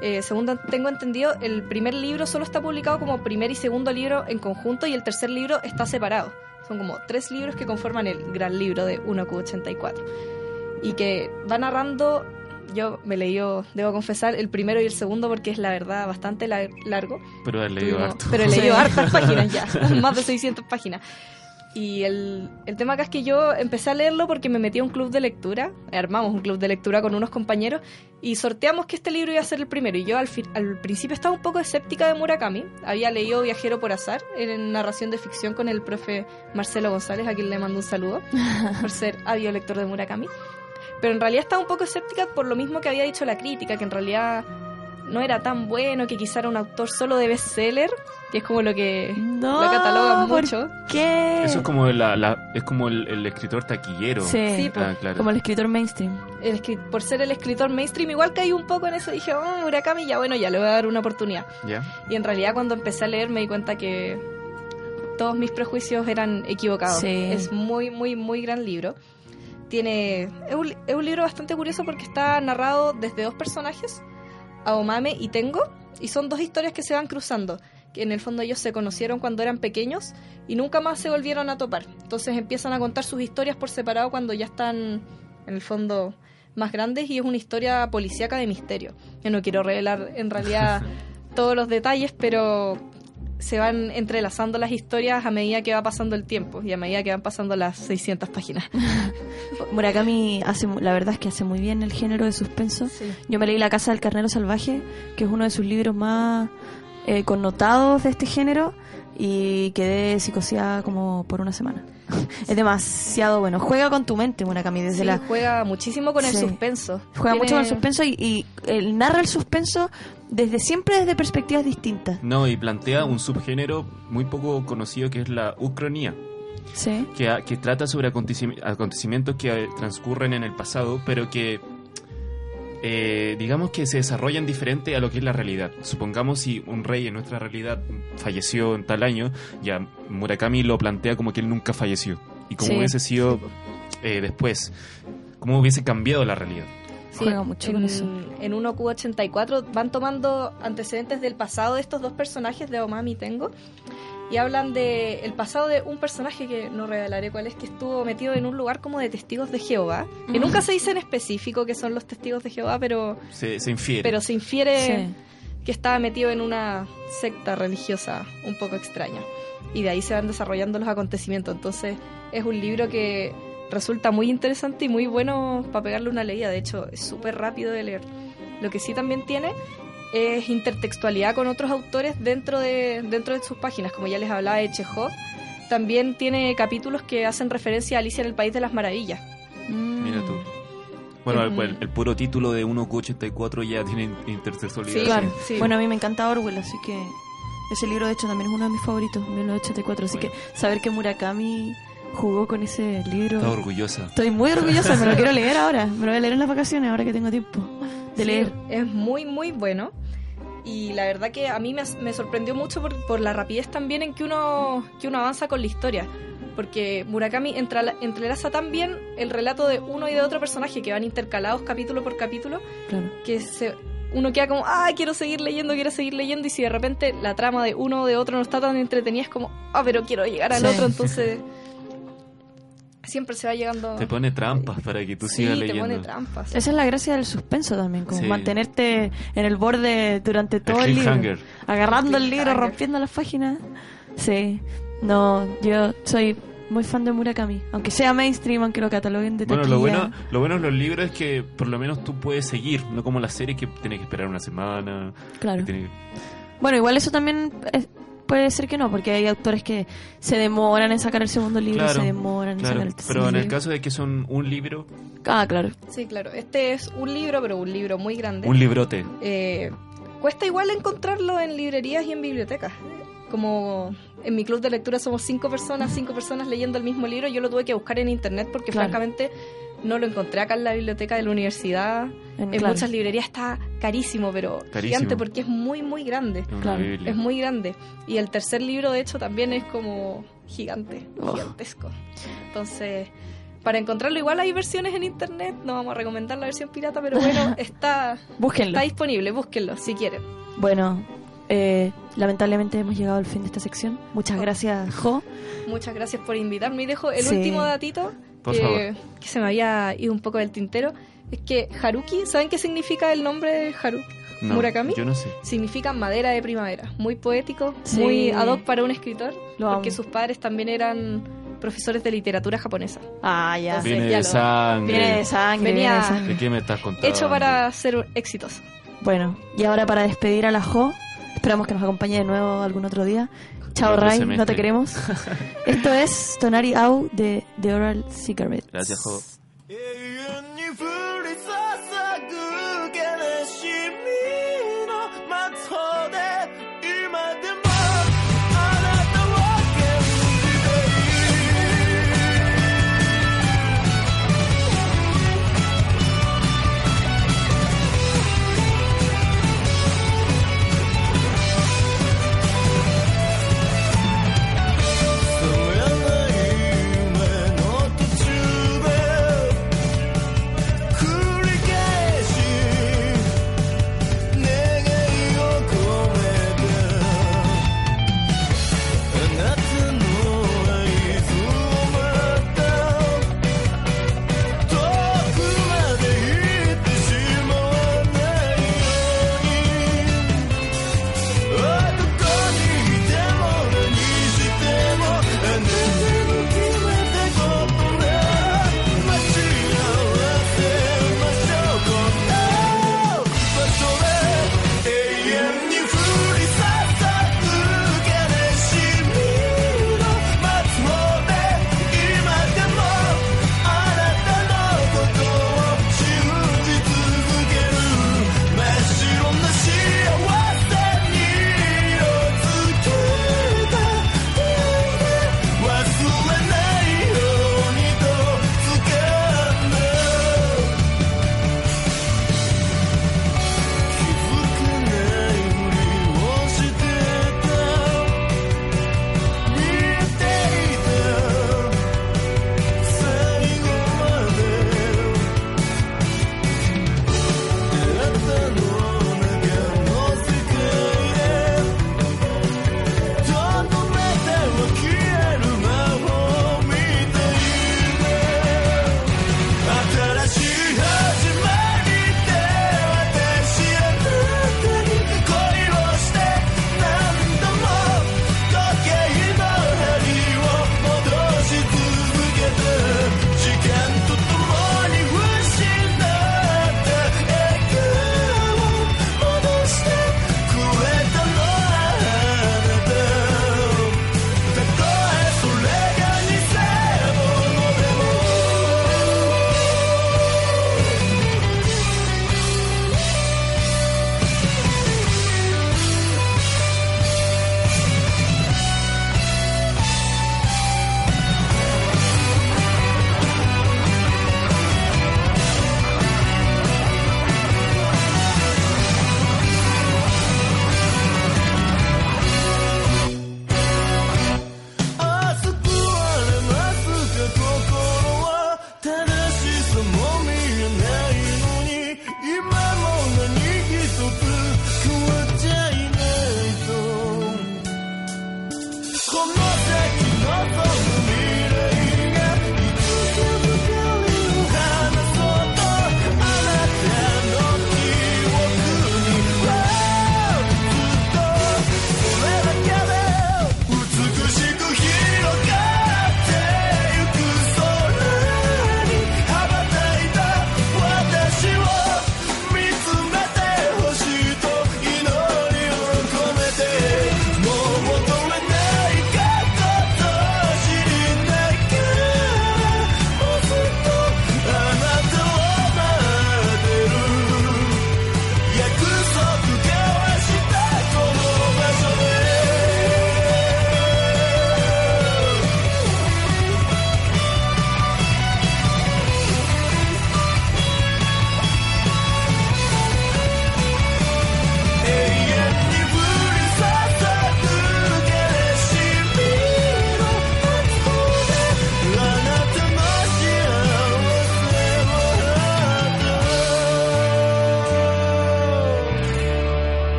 Eh, según tengo entendido, el primer libro solo está publicado como primer y segundo libro en conjunto y el tercer libro está separado. Son como tres libros que conforman el gran libro de 1Q84. Y que va narrando, yo me leí, debo confesar, el primero y el segundo porque es la verdad bastante lar- largo. Pero he leído Tuvimos- harto. Pero he leído hartas páginas ya, más de 600 páginas. Y el, el tema acá es que yo empecé a leerlo porque me metí a un club de lectura, armamos un club de lectura con unos compañeros y sorteamos que este libro iba a ser el primero. Y yo al, al principio estaba un poco escéptica de Murakami, había leído Viajero por Azar en narración de ficción con el profe Marcelo González, a quien le mando un saludo por ser ávido lector de Murakami. Pero en realidad estaba un poco escéptica por lo mismo que había dicho la crítica, que en realidad no era tan bueno, que quizá era un autor solo de bestseller, que es como lo que No, lo catalogan ¿por mucho. ¿Qué? Eso es como, la, la- es como el, el escritor taquillero. Sí, Sí, Ah, claro. como el escritor mainstream. El por ser el escritor mainstream, igual caí un poco en eso. Dije, oh, Murakami, ya bueno, ya le voy a dar una oportunidad. ¿Ya? Y en realidad, cuando empecé a leer, me di cuenta que todos mis prejuicios eran equivocados. Sí. Es muy, muy, muy gran libro. Tiene. Es un, es un libro bastante curioso porque está narrado desde dos personajes, Aomame y Tengo, y son dos historias que se van cruzando. Que en el fondo ellos se conocieron cuando eran pequeños y nunca más se volvieron a topar. Entonces empiezan a contar sus historias por separado cuando ya están, en el fondo, más grandes y es una historia policíaca de misterio. Yo no quiero revelar en realidad todos los detalles, pero se van entrelazando las historias a medida que va pasando el tiempo y a medida que van pasando las 600 páginas. Murakami hace, la verdad es que hace muy bien el género de suspenso. Yo me leí La Casa del Carnero Salvaje, que es uno de sus libros más eh, connotados de este género, y quedé psicoseada como por una semana. es demasiado bueno. Juega con tu mente, Murakami, desde Sí, la... juega muchísimo con el suspenso. Juega Tiene- mucho con el suspenso y, y él narra el suspenso desde siempre desde perspectivas distintas. No, y plantea un subgénero muy poco conocido que es la ucronía, Sí. que, que trata sobre acontecimi- acontecimientos que eh, transcurren en el pasado, pero que eh, digamos que se desarrollan diferente a lo que es la realidad. Supongamos si un rey en nuestra realidad falleció en tal año, ya Murakami lo plantea como que él nunca falleció. Y como Sí. hubiese sido eh, después, cómo hubiese cambiado la realidad. Sí, Juega mucho en, con eso. En 1Q84 van tomando antecedentes del pasado de estos dos personajes de Omami y Tengo y hablan de el pasado de un personaje que no revelaré cuál es, que estuvo metido en un lugar como de testigos de Jehová, que Mm. nunca se dice en específico que son los testigos de Jehová, pero, Se, se infiere. pero se infiere Sí. que estaba metido en una secta religiosa un poco extraña. Y de ahí se van desarrollando los acontecimientos. Entonces es un libro que resulta muy interesante y muy bueno para pegarle una leída. De hecho, es súper rápido de leer. Lo que sí también tiene es intertextualidad con otros autores dentro de, dentro de sus páginas. Como ya les hablaba de Chekhov, también tiene capítulos que hacen referencia a Alicia en el País de las Maravillas. Mira tú. Bueno, el, Mm. el- el puro título de 1Q84 ya tiene intersexualidad. Sí, Claro. sí. Bueno, a mí me encanta Orwell, así que ese libro de hecho también es uno de mis favoritos, 1984. Así Bueno. que saber que Murakami jugó con ese libro. Está orgullosa. Estoy muy orgullosa, me lo quiero leer ahora. Me lo voy a leer en las vacaciones, ahora que tengo tiempo de Sí, leer. Es muy, muy bueno. Y la verdad que a mí me, me sorprendió mucho por, por la rapidez también en que uno, que uno avanza con la historia. Porque Murakami entrelaza tan bien el relato de uno y de otro personaje que van intercalados capítulo por capítulo Claro. que se, uno queda como, ah, quiero seguir leyendo, quiero seguir leyendo, y si de repente la trama de uno o de otro no está tan entretenida, es como, ah, pero quiero llegar al Sí. otro, entonces siempre se va llegando... Te pone trampas para que tú sí, sigas te leyendo. pone trampas. Esa es la gracia del suspenso también, como Sí. mantenerte en el borde durante todo el, libro. Agarrando el libro, rompiendo las páginas. Sí. No, yo soy muy fan de Murakami. Aunque sea mainstream, aunque lo cataloguen de Bueno, lo bueno, lo bueno de los libros es que por lo menos tú puedes seguir, no como las series que tienes que esperar una semana. Claro. que tienes- Bueno, igual eso también es- puede ser que no, porque hay autores que se demoran en sacar el segundo libro, Claro, se demoran claro. en sacar el tercer Pero en el caso de que son un libro, Ah, claro. Sí, claro. Este es un libro, pero un libro muy grande. un librote. Eh, cuesta igual encontrarlo en librerías y en bibliotecas. Como en mi club de lectura somos cinco personas, cinco personas leyendo el mismo libro, yo lo tuve que buscar en internet porque Claro. francamente no lo encontré acá en la biblioteca de la universidad. En- En claro. muchas librerías está carísimo, pero Carísimo. gigante porque es muy, muy grande. Claro. Es muy grande. Y el tercer libro, de hecho, también es como gigante, Oh. gigantesco. Entonces, para encontrarlo igual hay versiones en internet. No vamos a recomendar la versión pirata, pero bueno, está, Búsquenlo. está disponible. Búsquenlo si quieren. Bueno, eh, lamentablemente hemos llegado al fin de esta sección. Muchas gracias, Jo. Muchas gracias por invitarme. Y dejo el Sí. último datito Por que, favor. que se me había ido un poco del tintero. Es que Haruki, ¿saben qué significa el nombre de Haruki? No, Murakami. Yo no sé. Significa madera de primavera. Muy poético, Sí. muy ad hoc para un escritor. Lo porque amo. sus padres también eran profesores de literatura japonesa. Ah, ya. Entonces, Viene ya de lo- sangre. Viene de sangre, Venía- viene de sangre. ¿De qué me estás contando? Hecho para ser exitoso. Bueno, y ahora para despedir a la Jo, esperamos que nos acompañe de nuevo algún otro día. Chao, Otro Ray, no semestre. te queremos. Esto es Tonari Au de The Oral Cigarette. Gracias, Jo. 永遠に降り注ぐ悲しみの松穂で今でも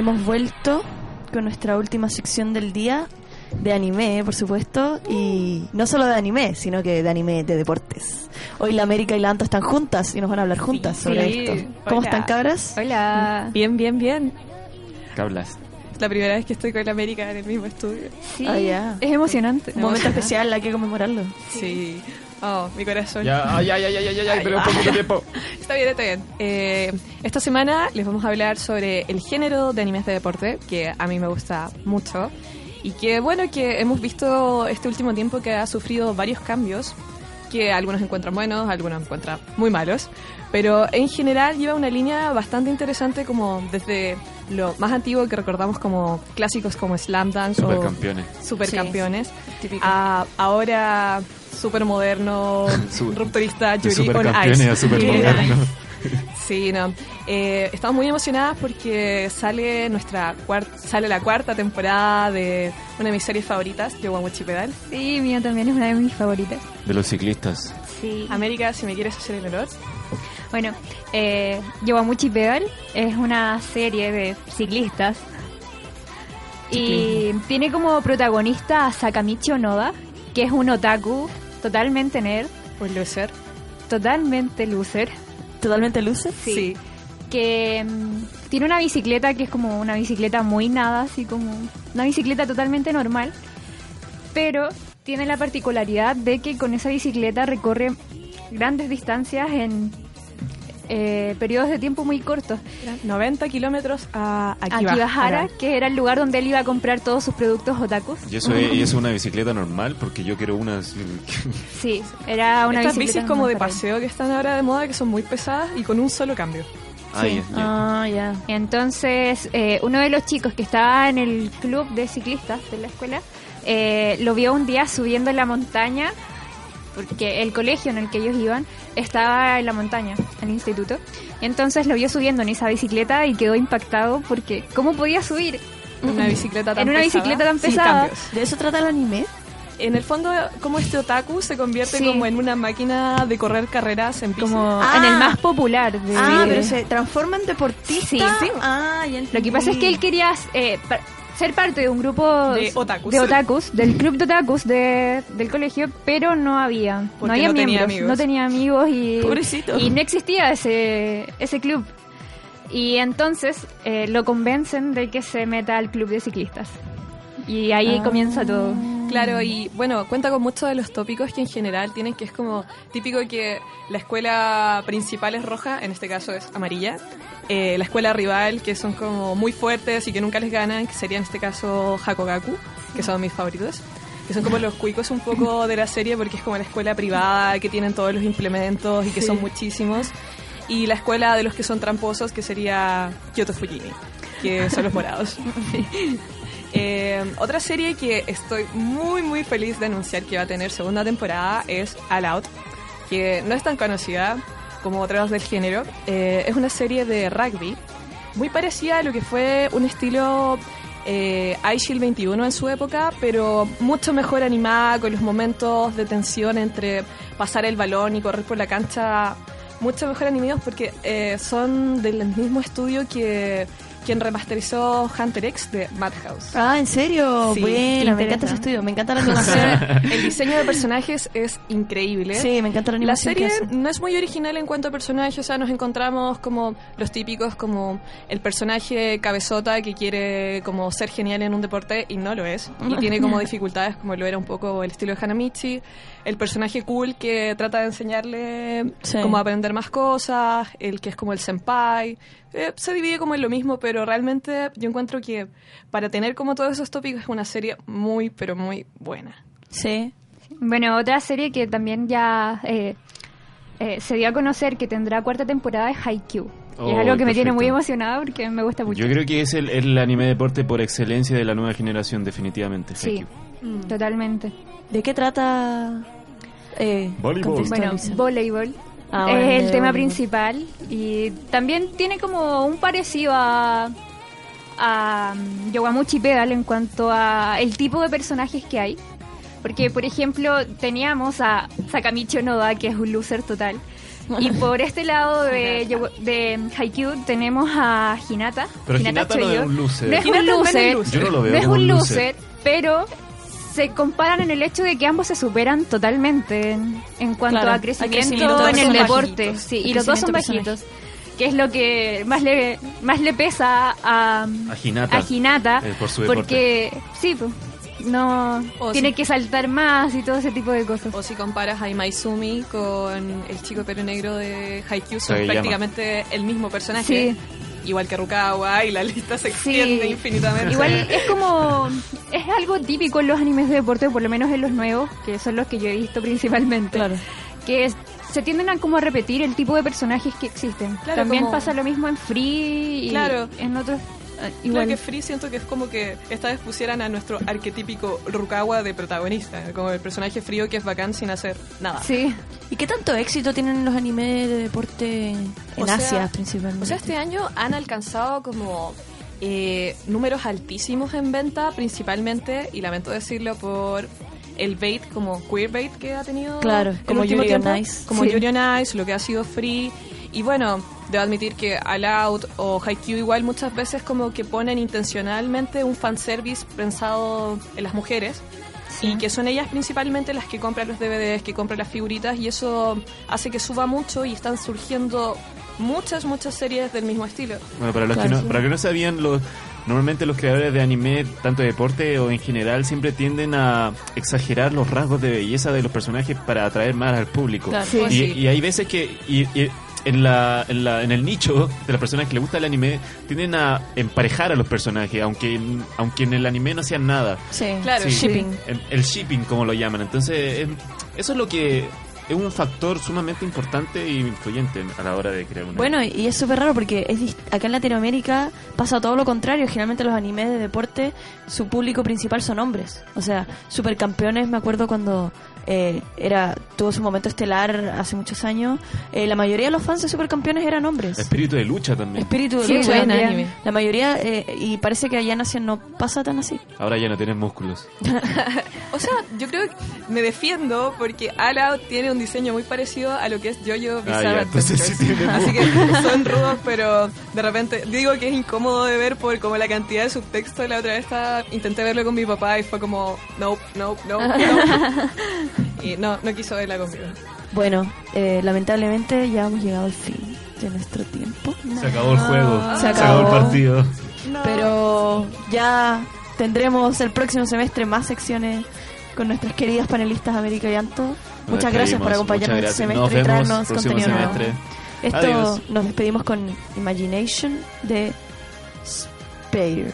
Hemos vuelto con nuestra última sección del día de anime, por supuesto, y no solo de anime, sino que de anime de deportes. Hoy la América y la Anto están juntas y nos van a hablar juntas sobre Sí. esto. ¿Cómo Hola. están, cabras? Hola. Bien, bien, bien. ¿Qué hablas? La primera vez que estoy con la América en el mismo estudio. Sí, Ah, es emocionante. Un momento especial, hay que conmemorarlo. Sí. Oh, mi corazón. Ya, ay, ay, ay, ay, ay, ay, pero un poquito de tiempo. Está bien, está bien. Eh, esta semana les vamos a hablar sobre el género de animes de deporte, que a mí me gusta mucho. Y que, bueno, que hemos visto este último tiempo que ha sufrido varios cambios, que algunos encuentran buenos, algunos encuentran muy malos. Pero en general lleva una línea bastante interesante como desde lo más antiguo que recordamos como clásicos como Slam Dance o Supercampeones. Supercampeones, a ahora super moderno, Su- rupturista Yuri on supercampeones Ice. Sí, no. Eh, estamos muy emocionadas porque sale nuestra cuarta, sale la cuarta temporada de una de mis series favoritas, Yowamuchi Pedal. Sí, mía también es una de mis favoritas. De los ciclistas. Sí. América, si me quieres hacer el honor. Bueno, eh, Yowamuchi Pedal es una serie de ciclistas y tiene como protagonista a Sakamichi Onoda, que es un otaku totalmente nerd, Un loser. totalmente loser, ¿Totalmente luces? Sí. que mm, tiene una bicicleta que es como una bicicleta muy nada, así como una bicicleta totalmente normal, pero tiene la particularidad de que con esa bicicleta recorre grandes distancias en eh, periodos de tiempo muy cortos. 90 kilómetros a Akibahara. Akibahara, que era el lugar donde él iba a comprar todos sus productos otakus. Y eso, es, y eso es una bicicleta normal, porque yo quiero una... Sí, era una Estas bicicleta bicis como de paseo que están ahora de moda, que son muy pesadas y con un solo cambio. Ah, ya, ya. Ah, ya. Entonces, eh, uno de los chicos que estaba en el club de ciclistas de la escuela eh, lo vio un día subiendo en la montaña, porque el colegio en el que ellos iban estaba en la montaña, en el instituto. Y entonces lo vio subiendo en esa bicicleta y quedó impactado porque ¿cómo podía subir En una bicicleta tan en una pesada, bicicleta tan sin pesada? cambios. ¿De eso trata el anime? En el fondo, como este otaku se convierte Sí. como en una máquina de correr carreras en bici. Como Ah. en el más popular. de- Ah, pero se transforma en deportista. Sí, sí. Ah, ya Lo que pasa es que él quería eh, ser parte de un grupo De otakus. de otakus, del club de otakus de, del colegio, pero no había, Porque no había no miembros, no tenía amigos y, Pobrecito. y no existía ese, ese club. Y entonces eh, lo convencen de que se meta al club de ciclistas. Y ahí Ah. comienza todo. Claro, y bueno, cuenta con muchos de los tópicos que en general tienen, que es como típico que la escuela principal es roja, en este caso es amarilla. Eh, la escuela rival, que son como muy fuertes y que nunca les ganan, que sería en este caso Hakogaku, que son mis favoritos. Que son como los cuicos un poco de la serie porque es como la escuela privada, que tienen todos los implementos y que son muchísimos. Y la escuela de los que son tramposos, que sería Kyoto Fujimi, que son los morados. Eh, otra serie que estoy muy muy feliz de anunciar que va a tener segunda temporada es All Out, que no es tan conocida como otras del género. Eh, es una serie de rugby muy parecida a lo que fue un estilo eh, iShield 21 en su época, pero mucho mejor animada con los momentos de tensión entre pasar el balón y correr por la cancha. Mucho mejor animados porque eh, son del mismo estudio que quien remasterizó Hunter X de Madhouse. Ah, ¿en serio? Sí, Buena, me encanta ese estudio, me encanta la animación. el diseño de personajes es increíble. sí, me encanta la La animación. que serie no es muy original en cuanto a personajes, o sea, nos encontramos como los típicos, como el personaje cabezota que quiere como ser genial en un deporte y no lo es, y tiene como dificultades como lo era un poco el estilo de Hanamichi, el personaje cool que trata de enseñarle Sí. a aprender más cosas, el que es como el senpai, eh, se divide como en lo mismo, pero realmente yo encuentro que para tener como todos esos tópicos es una serie muy, pero muy buena. Sí. Bueno, otra serie que también ya eh, eh, se dio a conocer que tendrá cuarta temporada es Haikyuu. Es Oh, algo que me tiene muy emocionada porque me gusta mucho. Yo creo que es el, el anime deporte por excelencia de la nueva generación, definitivamente. Sí, Haikyuu. totalmente. ¿De qué trata? Eh, Voleibol. Bueno, voleibol Ah, es el tema voleibol. principal y también tiene como un parecido a, a um, Yowamuchi Pedal en cuanto a el tipo de personajes que hay. Porque, por ejemplo, teníamos a Sakamichi Onoda, que es un loser total, Y por este lado de, de Haikyuu tenemos a Hinata. Pero Hinata no es Choyo. un loser. No es Hinata un loser. loser. Yo no lo veo No es un un loser, pero se comparan en el hecho de que ambos se superan totalmente en, en cuanto Claro, a crecimiento, crecimiento, en el deporte. bajitos. Sí, Hay y los dos son bajitos. Que es lo que más le, más le pesa a, A Hinata. a Hinata, Eh, por su deporte. porque sí, pues, no O tiene que saltar más y todo ese tipo de cosas. O si comparas a Imaizumi con el chico pelo negro de Haikyuu, son prácticamente el mismo personaje. Sí. Igual que Rukawa y la lista se extiende infinitamente. Igual es como. Es algo típico en los animes de deporte, por lo menos en los nuevos, que son los que yo he visto principalmente. Claro. Que es- se tienden a como a repetir el tipo de personajes que existen. Claro, También como- pasa lo mismo en Free y Claro. en otros. Eh, Igual Igual. que Free siento que es como que esta vez pusieran a nuestro arquetípico Rukawa de protagonista, como el personaje frío que es bacán sin hacer nada. Sí. ¿Y qué tanto éxito tienen los animes de deporte en O sea- Asia principalmente? O sea, este año han alcanzado como eh, números altísimos en venta, principalmente, y lamento decirlo por el bait, como queer bait que ha tenido Claro, como Yuri on tiempo, Ice. como Sí. Yuri on Ice, lo que ha sido free. Y bueno, debo admitir que All Out o Haikyuu igual muchas veces como que ponen intencionalmente un fanservice pensado en las mujeres. Y que son ellas principalmente las que compran los DVDs, que compran las figuritas, y eso hace que suba mucho y están surgiendo muchas, muchas series del mismo estilo. Bueno, para los Claro, que no, sí. para que no sabían, los, normalmente los creadores de anime, tanto de deporte o en general, siempre tienden a exagerar los rasgos de belleza de los personajes para atraer más al público. Claro. Sí. Y, Sí. y hay veces que y- y en, la, en, la- en el nicho de las personas que les gusta el anime, tienden a emparejar a los personajes, aunque en, aunque en el anime no hacían nada. Sí, Claro, Sí. shipping. El, el shipping, como lo llaman. Entonces, eso es lo que es un factor sumamente importante e influyente a la hora de crear un Bueno, y es súper raro porque es dist- acá en Latinoamérica pasa todo lo contrario. Generalmente los animes de deporte, su público principal son hombres. O sea, supercampeones, me acuerdo cuando eh, era tuvo su momento estelar hace muchos años. eh, la mayoría de los fans de supercampeones eran hombres. Espíritu de lucha también. Espíritu de Sí, lucha buen anime. La mayoría, eh, y parece que allá en Asia no pasa tan así. Ahora ya no tienes músculos. O sea, yo creo que me defiendo porque Out tiene un diseño muy parecido a lo que es Jojo Bizarre Ah, sí tiene Así que son rudos, pero de repente digo que es incómodo de ver por como la cantidad de subtexto. La otra vez estaba- intenté verlo con mi papá y fue como, nope, nope, nope, nope. y no, no quiso verla conmigo. Bueno, eh, lamentablemente ya hemos llegado al fin de nuestro tiempo. Se acabó el juego. Se Se acabó. acabó el partido. Pero ya tendremos el próximo semestre más secciones con nuestras queridas panelistas América y Anto muchas gracias por acompañarnos este semestre y traernos contenido nuevo. Esto nos despedimos con Imagination de Spare.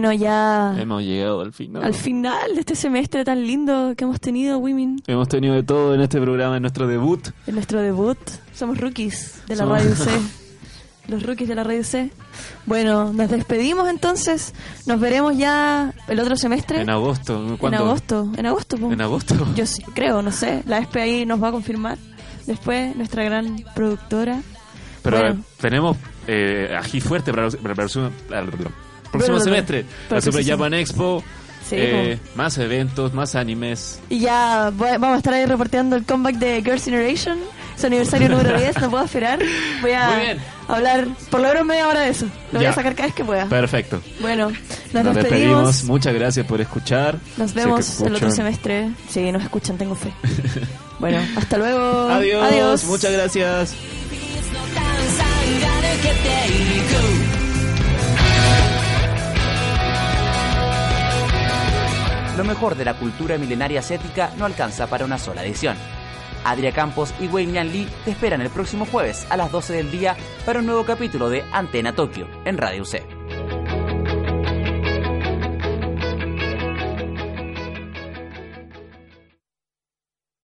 Bueno, ya Hemos llegado al final. al final de este semestre tan lindo que hemos tenido, Women, Hemos tenido de todo en este programa, en nuestro debut. en nuestro debut. Somos rookies de la Somos- Radio C. Los rookies de la Radio C. Bueno, nos despedimos entonces. Nos veremos ya el otro semestre. En agosto. En ¿Cuándo? agosto. En agosto, po. En agosto. Yo sí, creo, no sé. La SPI nos va a confirmar. Después, nuestra gran productora. Pero Bueno. tenemos eh, ají fuerte para, para para próximo Bueno, semestre. La Super. Japan Expo. Sí, eh, más eventos, más animes. Y ya voy- vamos a estar ahí reporteando el comeback de Girls' Generation. Su aniversario número 10, no puedo esperar. Voy a hablar por lo menos media hora de eso. Lo voy Ya. a sacar cada vez que pueda. Perfecto. Bueno, nos, Nos despedimos. despedimos. Muchas gracias por escuchar. Nos Sé que vemos el otro semestre. Sí, nos escuchan, tengo fe. bueno, hasta luego. Adiós. Adiós. Muchas gracias. Lo mejor de la cultura milenaria asiática no alcanza para una sola edición. Adria Campos y Wei Yan Lee te esperan el próximo jueves a las 12 del día para un nuevo capítulo de Antena Tokio en Radio C.